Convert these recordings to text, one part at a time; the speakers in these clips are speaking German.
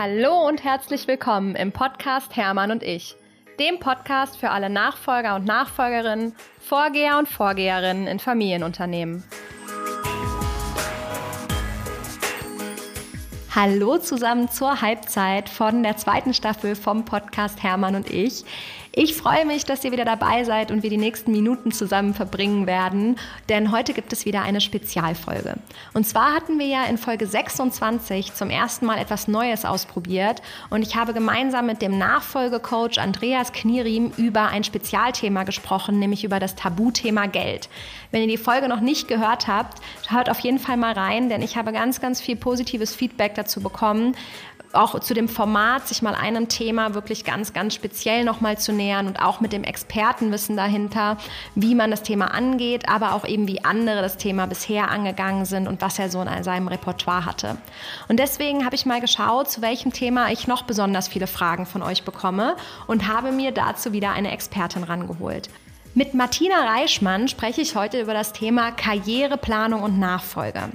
Hallo und herzlich willkommen im Podcast Hermann und ich, dem Podcast für alle Nachfolger und Nachfolgerinnen, Vorgeher und Vorgeherinnen in Familienunternehmen. Hallo zusammen zur Halbzeit von der zweiten Staffel vom Podcast Hermann und ich. Ich freue mich, dass ihr wieder dabei seid und wir die nächsten Minuten zusammen verbringen werden, denn heute gibt es wieder eine Spezialfolge. Und zwar hatten wir ja in Folge 26 zum ersten Mal etwas Neues ausprobiert und ich habe gemeinsam mit dem Nachfolgecoach Andreas Knieriem über ein Spezialthema gesprochen, nämlich über das Tabuthema Geld. Wenn ihr die Folge noch nicht gehört habt, hört auf jeden Fall mal rein, denn ich habe ganz, ganz viel positives Feedback dazu bekommen, auch zu dem Format, sich mal einem Thema wirklich ganz, ganz speziell nochmal zu nähern und auch mit dem Expertenwissen dahinter, wie man das Thema angeht, aber auch eben wie andere das Thema bisher angegangen sind und was er so in seinem Repertoire hatte. Und deswegen habe ich mal geschaut, zu welchem Thema ich noch besonders viele Fragen von euch bekomme und habe mir dazu wieder eine Expertin rangeholt. Mit Martina Reichmann spreche ich heute über das Thema Karriereplanung und Nachfolge.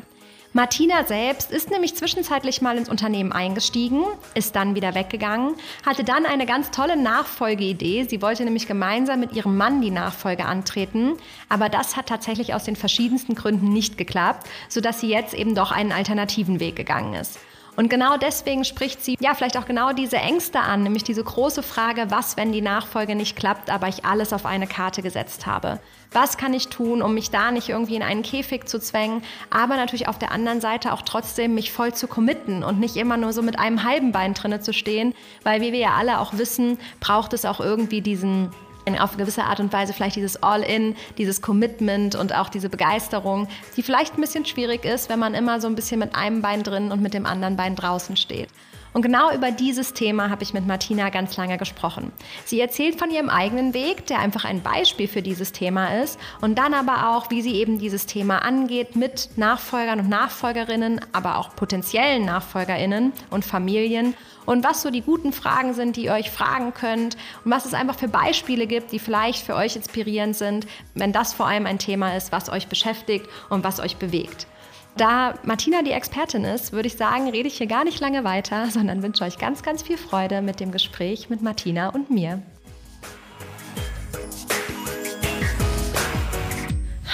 Martina selbst ist nämlich zwischenzeitlich mal ins Unternehmen eingestiegen, ist dann wieder weggegangen, hatte dann eine ganz tolle Nachfolgeidee. Sie wollte nämlich gemeinsam mit ihrem Mann die Nachfolge antreten, aber das hat tatsächlich aus den verschiedensten Gründen nicht geklappt, sodass sie jetzt eben doch einen alternativen Weg gegangen ist. Und genau deswegen spricht sie ja vielleicht auch genau diese Ängste an, nämlich diese große Frage, was, wenn die Nachfolge nicht klappt, aber ich alles auf eine Karte gesetzt habe. Was kann ich tun, um mich da nicht irgendwie in einen Käfig zu zwängen, aber natürlich auf der anderen Seite auch trotzdem mich voll zu committen und nicht immer nur so mit einem halben Bein drinne zu stehen, weil wie wir ja alle auch wissen, braucht es auch irgendwie diesen auf gewisse Art und Weise vielleicht dieses All-in, dieses Commitment und auch diese Begeisterung, die vielleicht ein bisschen schwierig ist, wenn man immer so ein bisschen mit einem Bein drin und mit dem anderen Bein draußen steht. Und genau über dieses Thema habe ich mit Martina ganz lange gesprochen. Sie erzählt von ihrem eigenen Weg, der einfach ein Beispiel für dieses Thema ist und dann aber auch, wie sie eben dieses Thema angeht mit Nachfolgern und Nachfolgerinnen, aber auch potenziellen Nachfolgerinnen und Familien und was so die guten Fragen sind, die ihr euch fragen könnt und was es einfach für Beispiele gibt, die vielleicht für euch inspirierend sind, wenn das vor allem ein Thema ist, was euch beschäftigt und was euch bewegt. Da Martina die Expertin ist, würde ich sagen, rede ich hier gar nicht lange weiter, sondern wünsche euch ganz, ganz viel Freude mit dem Gespräch mit Martina und mir.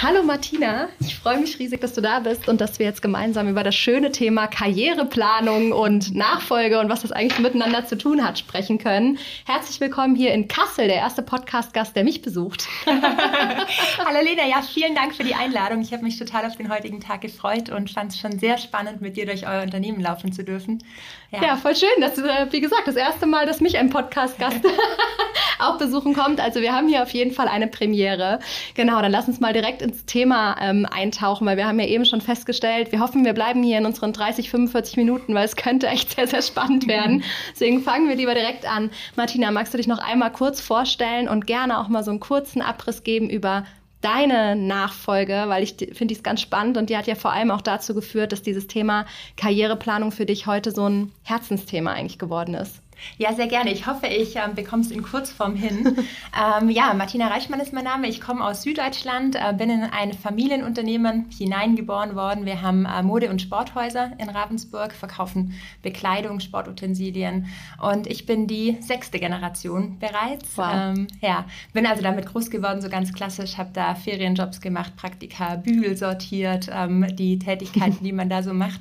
Hallo Martina, ich freue mich riesig, dass du da bist und dass wir jetzt gemeinsam über das schöne Thema Karriereplanung und Nachfolge und was das eigentlich miteinander zu tun hat sprechen können. Herzlich willkommen hier in Kassel, der erste Podcast-Gast, der mich besucht. Hallo Lena, ja, vielen Dank für die Einladung. Ich habe mich total auf den heutigen Tag gefreut und fand es schon sehr spannend, mit dir durch euer Unternehmen laufen zu dürfen. Ja, ja voll schön. Das ist, äh, wie gesagt, das erste Mal, dass mich ein Podcast-Gast auch besuchen kommt. Also wir haben hier auf jeden Fall eine Premiere. Genau, dann lass uns mal direkt ins Thema ähm, eintauchen, weil wir haben ja eben schon festgestellt, wir hoffen, wir bleiben hier in unseren 30, 45 Minuten, weil es könnte echt sehr, sehr spannend werden. Deswegen fangen wir lieber direkt an. Martina, magst du dich noch einmal kurz vorstellen und gerne auch mal so einen kurzen Abriss geben über deine Nachfolge, weil ich finde es ganz spannend und die hat ja vor allem auch dazu geführt, dass dieses Thema Karriereplanung für dich heute so ein Herzensthema eigentlich geworden ist. Ja, sehr gerne. Ich hoffe, ich ähm, bekomme es in Kurzform hin. ähm, ja, Martina Reichmann ist mein Name. Ich komme aus Süddeutschland, äh, bin in ein Familienunternehmen hineingeboren worden. Wir haben äh, Mode- und Sporthäuser in Ravensburg, verkaufen Bekleidung, Sportutensilien und ich bin die sechste Generation bereits. Wow. Ähm, ja, bin also damit groß geworden, so ganz klassisch, habe da Ferienjobs gemacht, Praktika, Bügel sortiert, ähm, die Tätigkeiten, die man da so macht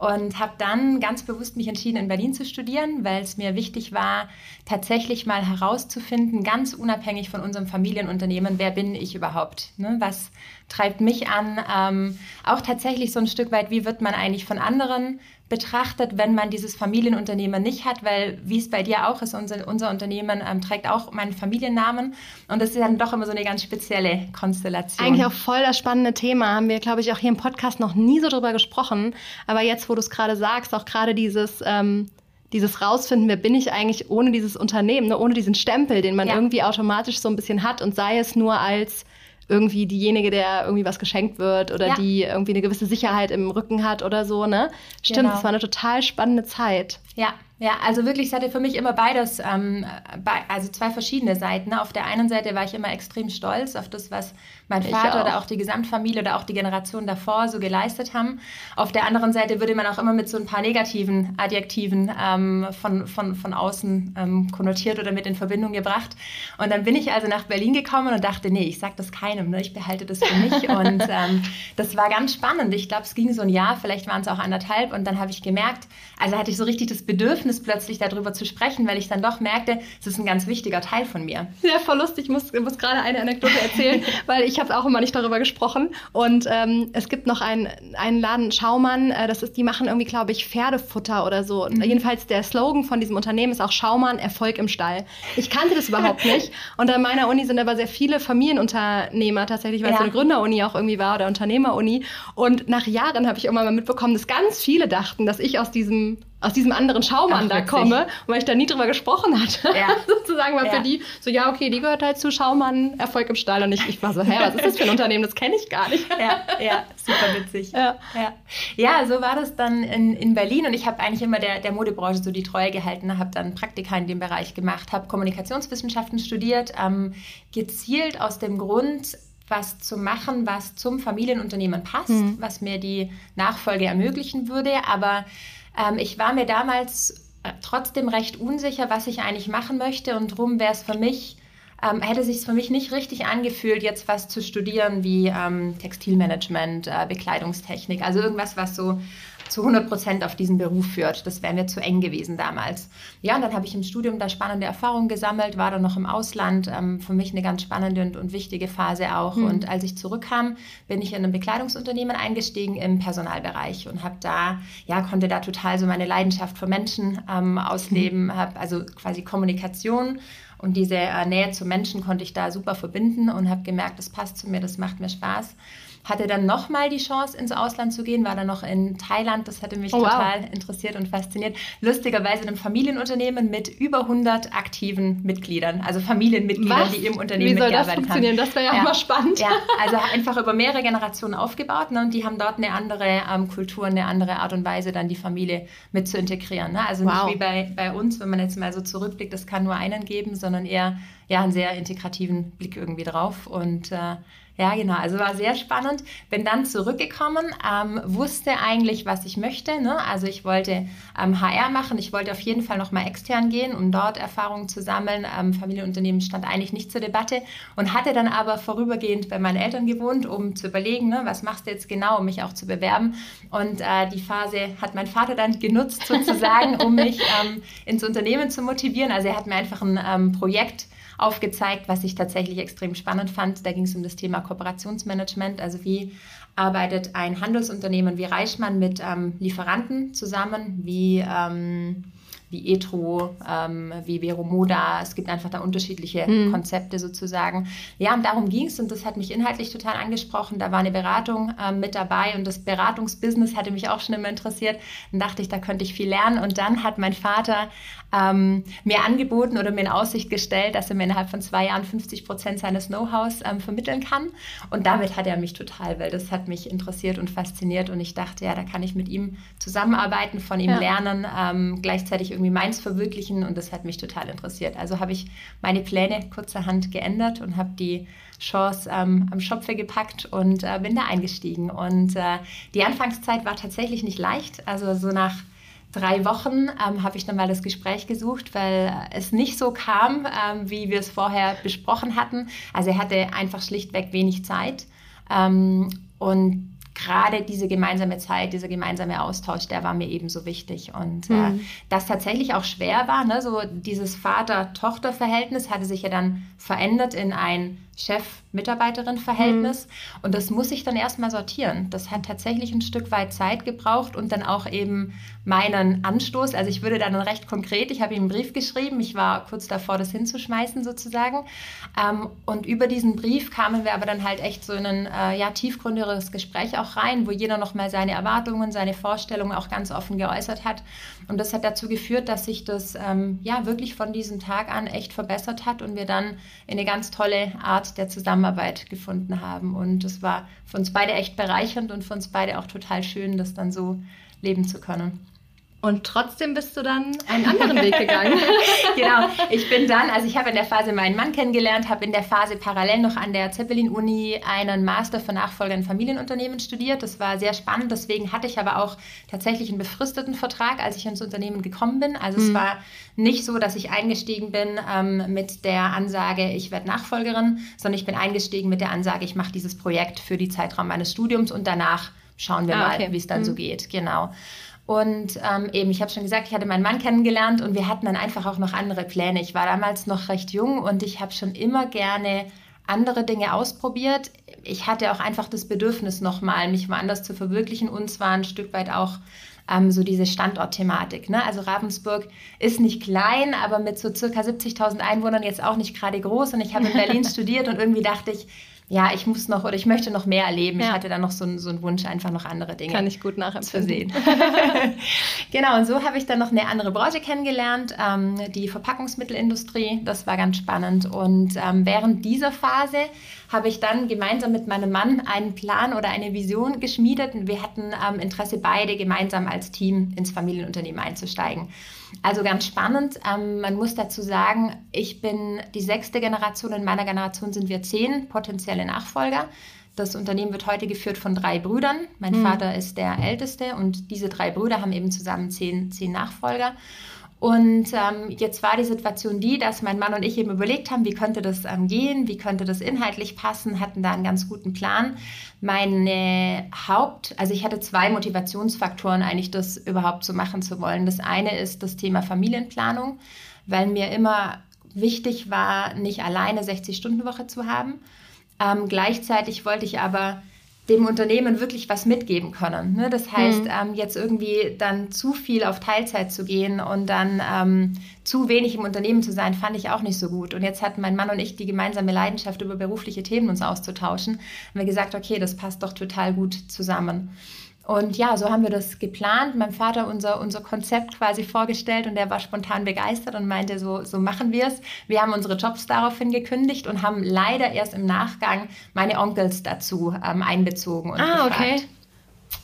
und habe dann ganz bewusst mich entschieden, in Berlin zu studieren, weil es mir wichtig war, tatsächlich mal herauszufinden, ganz unabhängig von unserem Familienunternehmen, wer bin ich überhaupt? Ne? Was treibt mich an? Ähm, auch tatsächlich so ein Stück weit, wie wird man eigentlich von anderen betrachtet, wenn man dieses Familienunternehmen nicht hat, weil wie es bei dir auch ist, unser, unser Unternehmen ähm, trägt auch meinen Familiennamen und das ist dann doch immer so eine ganz spezielle Konstellation. Eigentlich auch voll das spannende Thema, haben wir, glaube ich, auch hier im Podcast noch nie so drüber gesprochen, aber jetzt, wo du es gerade sagst, auch gerade dieses... Ähm, dieses rausfinden, wer bin ich eigentlich ohne dieses Unternehmen, ne, ohne diesen Stempel, den man ja. irgendwie automatisch so ein bisschen hat und sei es nur als irgendwie diejenige, der irgendwie was geschenkt wird oder ja. die irgendwie eine gewisse Sicherheit im Rücken hat oder so, ne? Stimmt, genau. es war eine total spannende Zeit. Ja, Ja, also wirklich, es hatte für mich immer beides, ähm, bei, also zwei verschiedene Seiten. Auf der einen Seite war ich immer extrem stolz auf das, was mein ich Vater auch. oder auch die Gesamtfamilie oder auch die Generation davor so geleistet haben. Auf der anderen Seite würde man auch immer mit so ein paar negativen Adjektiven ähm, von, von, von außen ähm, konnotiert oder mit in Verbindung gebracht. Und dann bin ich also nach Berlin gekommen und dachte, nee, ich sage das keinem, ne? ich behalte das für mich. und ähm, das war ganz spannend. Ich glaube, es ging so ein Jahr, vielleicht waren es auch anderthalb. Und dann habe ich gemerkt, also hatte ich so richtig das Bedürfnis, plötzlich darüber zu sprechen, weil ich dann doch merkte, es ist ein ganz wichtiger Teil von mir. Ja, voll lustig. Ich muss, muss gerade eine Anekdote erzählen, weil ich habe auch immer nicht darüber gesprochen. Und ähm, es gibt noch einen, einen Laden, Schaumann, äh, das ist, die machen irgendwie, glaube ich, Pferdefutter oder so. Mhm. Jedenfalls der Slogan von diesem Unternehmen ist auch Schaumann, Erfolg im Stall. Ich kannte das überhaupt nicht. Und an meiner Uni sind aber sehr viele Familienunternehmer tatsächlich, weil ja. es so eine Gründeruni auch irgendwie war oder Unternehmeruni. Und nach Jahren habe ich immer mal mitbekommen, dass ganz viele dachten, dass ich aus diesem aus diesem anderen Schaumann da komme, weil ich da nie drüber gesprochen hatte. Ja. Sozusagen war ja. für die so, ja, okay, die gehört halt zu Schaumann, Erfolg im Stall. Und ich, ich war so, hä, was ist das für ein Unternehmen? Das kenne ich gar nicht. Ja, ja, super witzig. Ja, ja. ja so war das dann in, in Berlin. Und ich habe eigentlich immer der, der Modebranche so die Treue gehalten, habe dann Praktika in dem Bereich gemacht, habe Kommunikationswissenschaften studiert, ähm, gezielt aus dem Grund, was zu machen, was zum Familienunternehmen passt, mhm. was mir die Nachfolge ermöglichen würde. Aber ähm, ich war mir damals äh, trotzdem recht unsicher, was ich eigentlich machen möchte und darum wäre es für mich, ähm, hätte sich für mich nicht richtig angefühlt, jetzt was zu studieren wie ähm, Textilmanagement, äh, Bekleidungstechnik, also irgendwas, was so zu 100 Prozent auf diesen Beruf führt. Das wäre mir zu eng gewesen damals. Ja, und dann habe ich im Studium da spannende Erfahrungen gesammelt, war dann noch im Ausland. Ähm, für mich eine ganz spannende und, und wichtige Phase auch. Mhm. Und als ich zurückkam, bin ich in ein Bekleidungsunternehmen eingestiegen im Personalbereich und habe da, ja, konnte da total so meine Leidenschaft für Menschen ähm, ausleben, mhm. habe also quasi Kommunikation und diese äh, Nähe zu Menschen konnte ich da super verbinden und habe gemerkt, das passt zu mir, das macht mir Spaß hatte dann nochmal die Chance, ins Ausland zu gehen, war dann noch in Thailand. Das hatte mich oh, total wow. interessiert und fasziniert. Lustigerweise in einem Familienunternehmen mit über 100 aktiven Mitgliedern, also Familienmitgliedern, Was? die im Unternehmen Wie soll das funktionieren? Haben. Das wäre ja, ja, auch mal spannend. Ja, also einfach über mehrere Generationen aufgebaut ne, und die haben dort eine andere ähm, Kultur, eine andere Art und Weise, dann die Familie mit zu integrieren. Ne? Also wow. nicht wie bei, bei uns, wenn man jetzt mal so zurückblickt, es kann nur einen geben, sondern eher ja, einen sehr integrativen Blick irgendwie drauf und äh, ja, genau. Also war sehr spannend. Bin dann zurückgekommen, ähm, wusste eigentlich, was ich möchte. Ne? Also ich wollte ähm, HR machen. Ich wollte auf jeden Fall nochmal extern gehen, um dort Erfahrungen zu sammeln. Ähm, Familienunternehmen stand eigentlich nicht zur Debatte und hatte dann aber vorübergehend bei meinen Eltern gewohnt, um zu überlegen, ne, was machst du jetzt genau, um mich auch zu bewerben. Und äh, die Phase hat mein Vater dann genutzt sozusagen, um mich ähm, ins Unternehmen zu motivieren. Also er hat mir einfach ein ähm, Projekt aufgezeigt, was ich tatsächlich extrem spannend fand. Da ging es um das Thema Kooperationsmanagement, also wie arbeitet ein Handelsunternehmen wie Reichmann mit ähm, Lieferanten zusammen, wie ähm, wie Etro, ähm, wie Veromoda. Es gibt einfach da unterschiedliche mhm. Konzepte sozusagen. Ja, und darum ging es und das hat mich inhaltlich total angesprochen. Da war eine Beratung ähm, mit dabei und das Beratungsbusiness hatte mich auch schon immer interessiert. Dann dachte ich, da könnte ich viel lernen. Und dann hat mein Vater ähm, mir angeboten oder mir in Aussicht gestellt, dass er mir innerhalb von zwei Jahren 50 Prozent seines Know-hows ähm, vermitteln kann. Und damit hat er mich total, weil das hat mich interessiert und fasziniert. Und ich dachte, ja, da kann ich mit ihm zusammenarbeiten, von ihm ja. lernen, ähm, gleichzeitig irgendwie meins verwirklichen und das hat mich total interessiert. Also habe ich meine Pläne kurzerhand geändert und habe die Chance ähm, am Schopfe gepackt und äh, bin da eingestiegen. Und äh, die Anfangszeit war tatsächlich nicht leicht. Also so nach drei Wochen ähm, habe ich dann mal das Gespräch gesucht, weil es nicht so kam, ähm, wie wir es vorher besprochen hatten. Also er hatte einfach schlichtweg wenig Zeit. Ähm, und gerade diese gemeinsame Zeit, dieser gemeinsame Austausch, der war mir eben so wichtig. Und mhm. äh, das tatsächlich auch schwer war, ne? so dieses Vater-Tochter-Verhältnis hatte sich ja dann verändert in ein Chef-Mitarbeiterin-Verhältnis. Mhm. Und das muss ich dann erstmal sortieren. Das hat tatsächlich ein Stück weit Zeit gebraucht und dann auch eben meinen Anstoß. Also ich würde dann recht konkret, ich habe ihm einen Brief geschrieben, ich war kurz davor, das hinzuschmeißen sozusagen. Ähm, und über diesen Brief kamen wir aber dann halt echt so in ein äh, ja, tiefgründigeres Gespräch auch rein, wo jeder nochmal seine Erwartungen, seine Vorstellungen auch ganz offen geäußert hat. Und das hat dazu geführt, dass sich das ähm, ja wirklich von diesem Tag an echt verbessert hat und wir dann in eine ganz tolle Art der Zusammenarbeit gefunden haben. Und es war für uns beide echt bereichernd und für uns beide auch total schön, das dann so leben zu können. Und trotzdem bist du dann einen anderen Weg gegangen. genau, ich bin dann, also ich habe in der Phase meinen Mann kennengelernt, habe in der Phase parallel noch an der Zeppelin-Uni einen Master für Nachfolger in Familienunternehmen studiert. Das war sehr spannend, deswegen hatte ich aber auch tatsächlich einen befristeten Vertrag, als ich ins Unternehmen gekommen bin. Also mhm. es war nicht so, dass ich eingestiegen bin ähm, mit der Ansage, ich werde Nachfolgerin, sondern ich bin eingestiegen mit der Ansage, ich mache dieses Projekt für die Zeitraum meines Studiums und danach schauen wir ah, mal, okay. wie es dann mhm. so geht. Genau. Und ähm, eben, ich habe schon gesagt, ich hatte meinen Mann kennengelernt und wir hatten dann einfach auch noch andere Pläne. Ich war damals noch recht jung und ich habe schon immer gerne andere Dinge ausprobiert. Ich hatte auch einfach das Bedürfnis, nochmal mich woanders zu verwirklichen und zwar ein Stück weit auch ähm, so diese Standortthematik. Ne? Also Ravensburg ist nicht klein, aber mit so circa 70.000 Einwohnern jetzt auch nicht gerade groß. Und ich habe in Berlin studiert und irgendwie dachte ich, ja, ich muss noch oder ich möchte noch mehr erleben. Ja. Ich hatte dann noch so, einen, so einen Wunsch, einfach noch andere Dinge Kann ich gut nachempfinden. zu sehen. genau, und so habe ich dann noch eine andere Branche kennengelernt, ähm, die Verpackungsmittelindustrie. Das war ganz spannend. Und ähm, während dieser Phase habe ich dann gemeinsam mit meinem Mann einen Plan oder eine Vision geschmiedet. Und wir hatten ähm, Interesse, beide gemeinsam als Team ins Familienunternehmen einzusteigen. Also ganz spannend. Ähm, man muss dazu sagen, ich bin die sechste Generation. In meiner Generation sind wir zehn potenzielle Nachfolger. Das Unternehmen wird heute geführt von drei Brüdern. Mein mhm. Vater ist der älteste und diese drei Brüder haben eben zusammen zehn, zehn Nachfolger. Und ähm, jetzt war die Situation die, dass mein Mann und ich eben überlegt haben, wie könnte das ähm, gehen, wie könnte das inhaltlich passen, hatten da einen ganz guten Plan. Meine Haupt, also ich hatte zwei Motivationsfaktoren eigentlich, das überhaupt so machen zu wollen. Das eine ist das Thema Familienplanung, weil mir immer wichtig war, nicht alleine 60-Stunden-Woche zu haben. Ähm, gleichzeitig wollte ich aber dem Unternehmen wirklich was mitgeben können. Ne? Das heißt, mhm. ähm, jetzt irgendwie dann zu viel auf Teilzeit zu gehen und dann ähm, zu wenig im Unternehmen zu sein, fand ich auch nicht so gut. Und jetzt hatten mein Mann und ich die gemeinsame Leidenschaft, über berufliche Themen uns auszutauschen. Haben wir gesagt, okay, das passt doch total gut zusammen. Und ja, so haben wir das geplant. Mein Vater unser, unser Konzept quasi vorgestellt und der war spontan begeistert und meinte, so, so machen wir es. Wir haben unsere Jobs daraufhin gekündigt und haben leider erst im Nachgang meine Onkels dazu ähm, einbezogen und ah, gefragt. okay.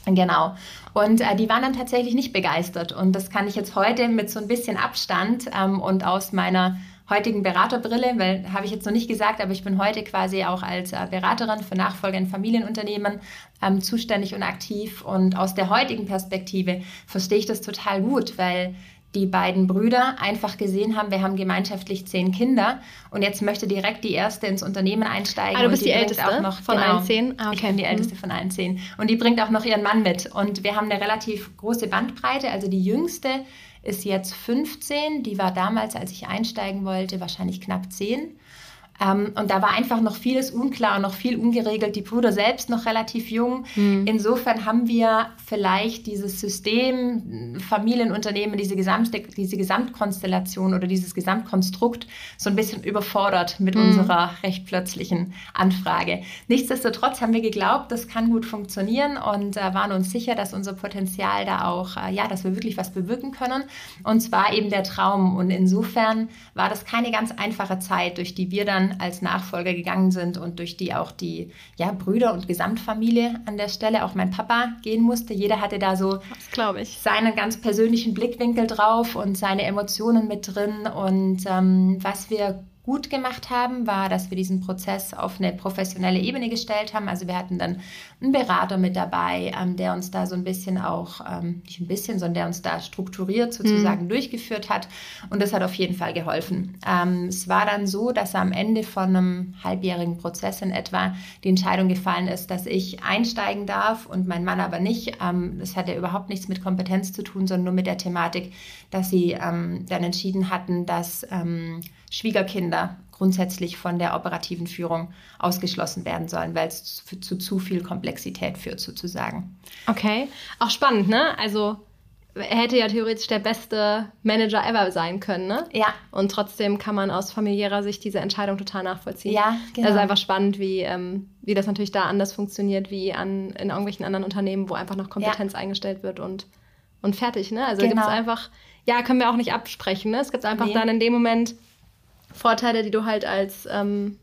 Genau. Und äh, die waren dann tatsächlich nicht begeistert. Und das kann ich jetzt heute mit so ein bisschen Abstand ähm, und aus meiner heutigen Beraterbrille, weil habe ich jetzt noch nicht gesagt, aber ich bin heute quasi auch als äh, Beraterin für Nachfolger in Familienunternehmen ähm, zuständig und aktiv. Und aus der heutigen Perspektive verstehe ich das total gut, weil die beiden Brüder einfach gesehen haben, wir haben gemeinschaftlich zehn Kinder und jetzt möchte direkt die erste ins Unternehmen einsteigen. Ah, du bist die, die älteste auch noch, von genau, allen zehn? Ah, okay. Ich bin die mhm. älteste von allen zehn. Und die bringt auch noch ihren Mann mit. Und wir haben eine relativ große Bandbreite. Also die jüngste ist jetzt 15. Die war damals, als ich einsteigen wollte, wahrscheinlich knapp 10. Ähm, und da war einfach noch vieles unklar, noch viel ungeregelt. Die Brüder selbst noch relativ jung. Mhm. Insofern haben wir vielleicht dieses System, Familienunternehmen, diese, gesamte, diese Gesamtkonstellation oder dieses Gesamtkonstrukt so ein bisschen überfordert mit mhm. unserer recht plötzlichen Anfrage. Nichtsdestotrotz haben wir geglaubt, das kann gut funktionieren und äh, waren uns sicher, dass unser Potenzial da auch, äh, ja, dass wir wirklich was bewirken können. Und zwar eben der Traum. Und insofern war das keine ganz einfache Zeit, durch die wir dann als Nachfolger gegangen sind und durch die auch die ja, Brüder und Gesamtfamilie an der Stelle, auch mein Papa gehen musste. Jeder hatte da so seinen ganz persönlichen Blickwinkel drauf und seine Emotionen mit drin. Und ähm, was wir gut gemacht haben, war, dass wir diesen Prozess auf eine professionelle Ebene gestellt haben. Also wir hatten dann einen Berater mit dabei, ähm, der uns da so ein bisschen auch, ähm, nicht ein bisschen, sondern der uns da strukturiert sozusagen mhm. durchgeführt hat. Und das hat auf jeden Fall geholfen. Ähm, es war dann so, dass am Ende von einem halbjährigen Prozess in etwa die Entscheidung gefallen ist, dass ich einsteigen darf und mein Mann aber nicht. Ähm, das hatte überhaupt nichts mit Kompetenz zu tun, sondern nur mit der Thematik, dass sie ähm, dann entschieden hatten, dass ähm, Schwiegerkinder grundsätzlich von der operativen Führung ausgeschlossen werden sollen, weil es zu, zu, zu viel Komplexität führt sozusagen. Okay, auch spannend, ne? Also er hätte ja theoretisch der beste Manager ever sein können, ne? Ja. Und trotzdem kann man aus familiärer Sicht diese Entscheidung total nachvollziehen. Ja, genau. Also einfach spannend, wie, ähm, wie das natürlich da anders funktioniert, wie an, in irgendwelchen anderen Unternehmen, wo einfach noch Kompetenz ja. eingestellt wird und, und fertig, ne? Also genau. gibt es einfach, ja, können wir auch nicht absprechen, ne? Es gibt einfach nee. dann in dem Moment Vorteile, die du halt als ähm,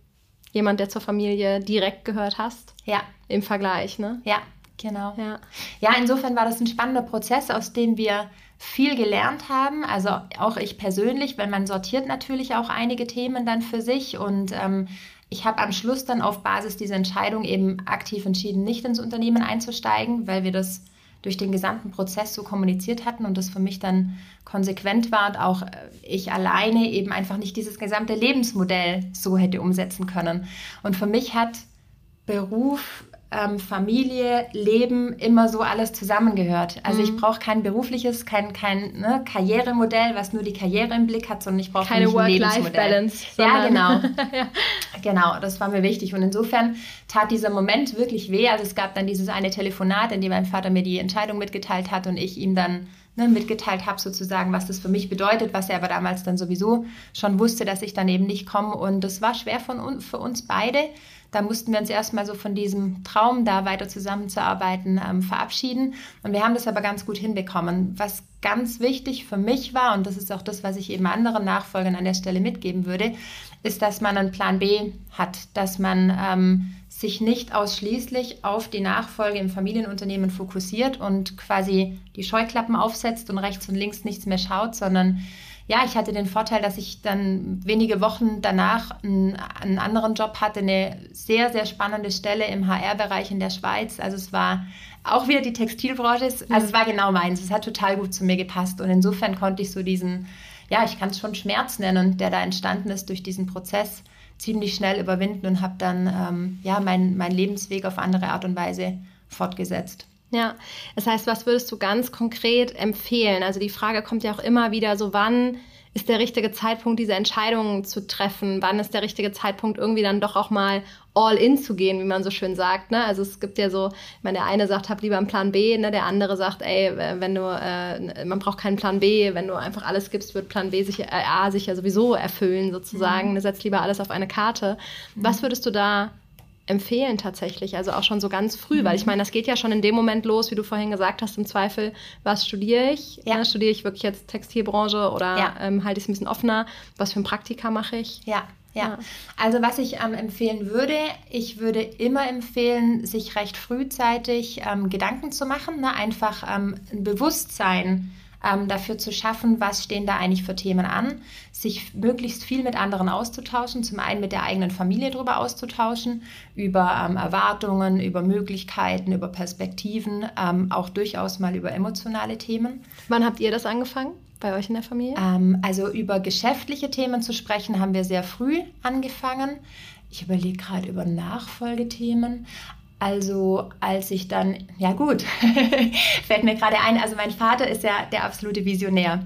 jemand, der zur Familie direkt gehört hast. Ja. Im Vergleich, ne? Ja, genau. Ja. ja, insofern war das ein spannender Prozess, aus dem wir viel gelernt haben, also auch ich persönlich, weil man sortiert natürlich auch einige Themen dann für sich und ähm, ich habe am Schluss dann auf Basis dieser Entscheidung eben aktiv entschieden, nicht ins Unternehmen einzusteigen, weil wir das durch den gesamten Prozess so kommuniziert hatten und das für mich dann konsequent war und auch äh, ich alleine eben einfach nicht dieses gesamte Lebensmodell so hätte umsetzen können. Und für mich hat Beruf ähm, Familie, Leben immer so alles zusammengehört. Also mhm. ich brauche kein berufliches, kein, kein ne, Karrieremodell, was nur die Karriere im Blick hat, sondern ich brauche keine Work-Life-Balance. Ja, genau. ja. Genau, das war mir wichtig. Und insofern tat dieser Moment wirklich weh. Also es gab dann dieses eine Telefonat, in dem mein Vater mir die Entscheidung mitgeteilt hat und ich ihm dann ne, mitgeteilt habe, sozusagen, was das für mich bedeutet, was er aber damals dann sowieso schon wusste, dass ich dann eben nicht komme. Und das war schwer von, für uns beide. Da mussten wir uns erstmal so von diesem Traum, da weiter zusammenzuarbeiten, ähm, verabschieden. Und wir haben das aber ganz gut hinbekommen. Was ganz wichtig für mich war, und das ist auch das, was ich eben anderen Nachfolgern an der Stelle mitgeben würde, ist, dass man einen Plan B hat, dass man ähm, sich nicht ausschließlich auf die Nachfolge im Familienunternehmen fokussiert und quasi die Scheuklappen aufsetzt und rechts und links nichts mehr schaut, sondern ja, ich hatte den Vorteil, dass ich dann wenige Wochen danach einen, einen anderen Job hatte, eine sehr, sehr spannende Stelle im HR-Bereich in der Schweiz. Also es war auch wieder die Textilbranche, also es war genau meins. Es hat total gut zu mir gepasst und insofern konnte ich so diesen, ja, ich kann es schon Schmerz nennen, der da entstanden ist durch diesen Prozess, ziemlich schnell überwinden und habe dann ähm, ja meinen mein Lebensweg auf andere Art und Weise fortgesetzt. Ja, das heißt, was würdest du ganz konkret empfehlen? Also die Frage kommt ja auch immer wieder so, wann ist der richtige Zeitpunkt, diese Entscheidungen zu treffen? Wann ist der richtige Zeitpunkt, irgendwie dann doch auch mal all in zu gehen, wie man so schön sagt? Ne? Also es gibt ja so, ich meine, der eine sagt, hab lieber einen Plan B, ne? der andere sagt, ey, wenn du, äh, man braucht keinen Plan B, wenn du einfach alles gibst, wird Plan B sich, äh, A sich ja sowieso erfüllen sozusagen. Mhm. Setz lieber alles auf eine Karte. Mhm. Was würdest du da empfehlen tatsächlich, also auch schon so ganz früh, mhm. weil ich meine, das geht ja schon in dem Moment los, wie du vorhin gesagt hast, im Zweifel, was studiere ich? Ja. Ne, studiere ich wirklich jetzt Textilbranche oder ja. ähm, halte ich es ein bisschen offener? Was für ein Praktika mache ich? Ja. Ja, also was ich ähm, empfehlen würde, ich würde immer empfehlen, sich recht frühzeitig ähm, Gedanken zu machen, ne? einfach ähm, ein Bewusstsein ähm, dafür zu schaffen, was stehen da eigentlich für Themen an, sich möglichst viel mit anderen auszutauschen, zum einen mit der eigenen Familie darüber auszutauschen, über ähm, Erwartungen, über Möglichkeiten, über Perspektiven, ähm, auch durchaus mal über emotionale Themen. Wann habt ihr das angefangen? bei euch in der Familie? Ähm, also über geschäftliche Themen zu sprechen, haben wir sehr früh angefangen. Ich überlege gerade über Nachfolgethemen. Also als ich dann, ja gut, fällt mir gerade ein, also mein Vater ist ja der absolute Visionär.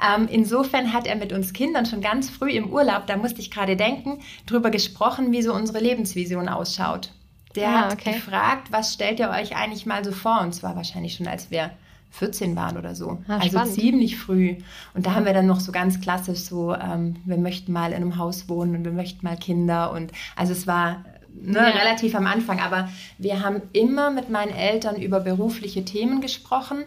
Ähm, insofern hat er mit uns Kindern schon ganz früh im Urlaub, da musste ich gerade denken, darüber gesprochen, wie so unsere Lebensvision ausschaut. Der ah, hat gefragt, was stellt ihr euch eigentlich mal so vor? Und zwar wahrscheinlich schon, als wir 14 waren oder so. Ah, also spannend. ziemlich früh. Und da haben wir dann noch so ganz klassisch so, ähm, wir möchten mal in einem Haus wohnen und wir möchten mal Kinder. Und also es war ne, relativ am Anfang, aber wir haben immer mit meinen Eltern über berufliche Themen gesprochen.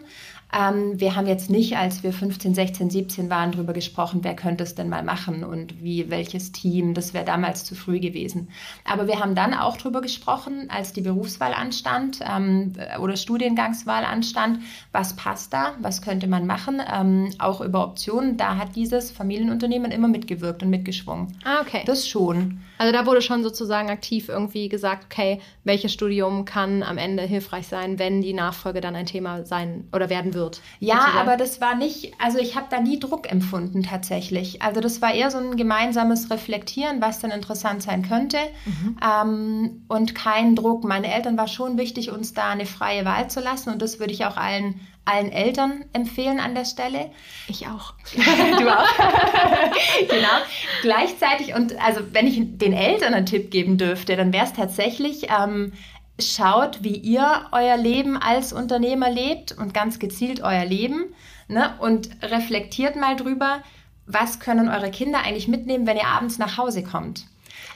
Ähm, wir haben jetzt nicht, als wir 15, 16, 17 waren, darüber gesprochen, wer könnte es denn mal machen und wie, welches Team. Das wäre damals zu früh gewesen. Aber wir haben dann auch darüber gesprochen, als die Berufswahl anstand ähm, oder Studiengangswahl anstand, was passt da, was könnte man machen, ähm, auch über Optionen. Da hat dieses Familienunternehmen immer mitgewirkt und mitgeschwungen. Ah, okay. Das schon. Also da wurde schon sozusagen aktiv irgendwie gesagt, okay, welches Studium kann am Ende hilfreich sein, wenn die Nachfolge dann ein Thema sein oder werden wird. Ja, sozusagen. aber das war nicht, also ich habe da nie Druck empfunden tatsächlich. Also das war eher so ein gemeinsames Reflektieren, was dann interessant sein könnte mhm. ähm, und kein Druck. Meine Eltern war schon wichtig, uns da eine freie Wahl zu lassen und das würde ich auch allen allen Eltern empfehlen an der Stelle. Ich auch. du auch? genau. Gleichzeitig, und also wenn ich den Eltern einen Tipp geben dürfte, dann wäre es tatsächlich, ähm, schaut, wie ihr euer Leben als Unternehmer lebt und ganz gezielt euer Leben ne? und reflektiert mal drüber, was können eure Kinder eigentlich mitnehmen, wenn ihr abends nach Hause kommt.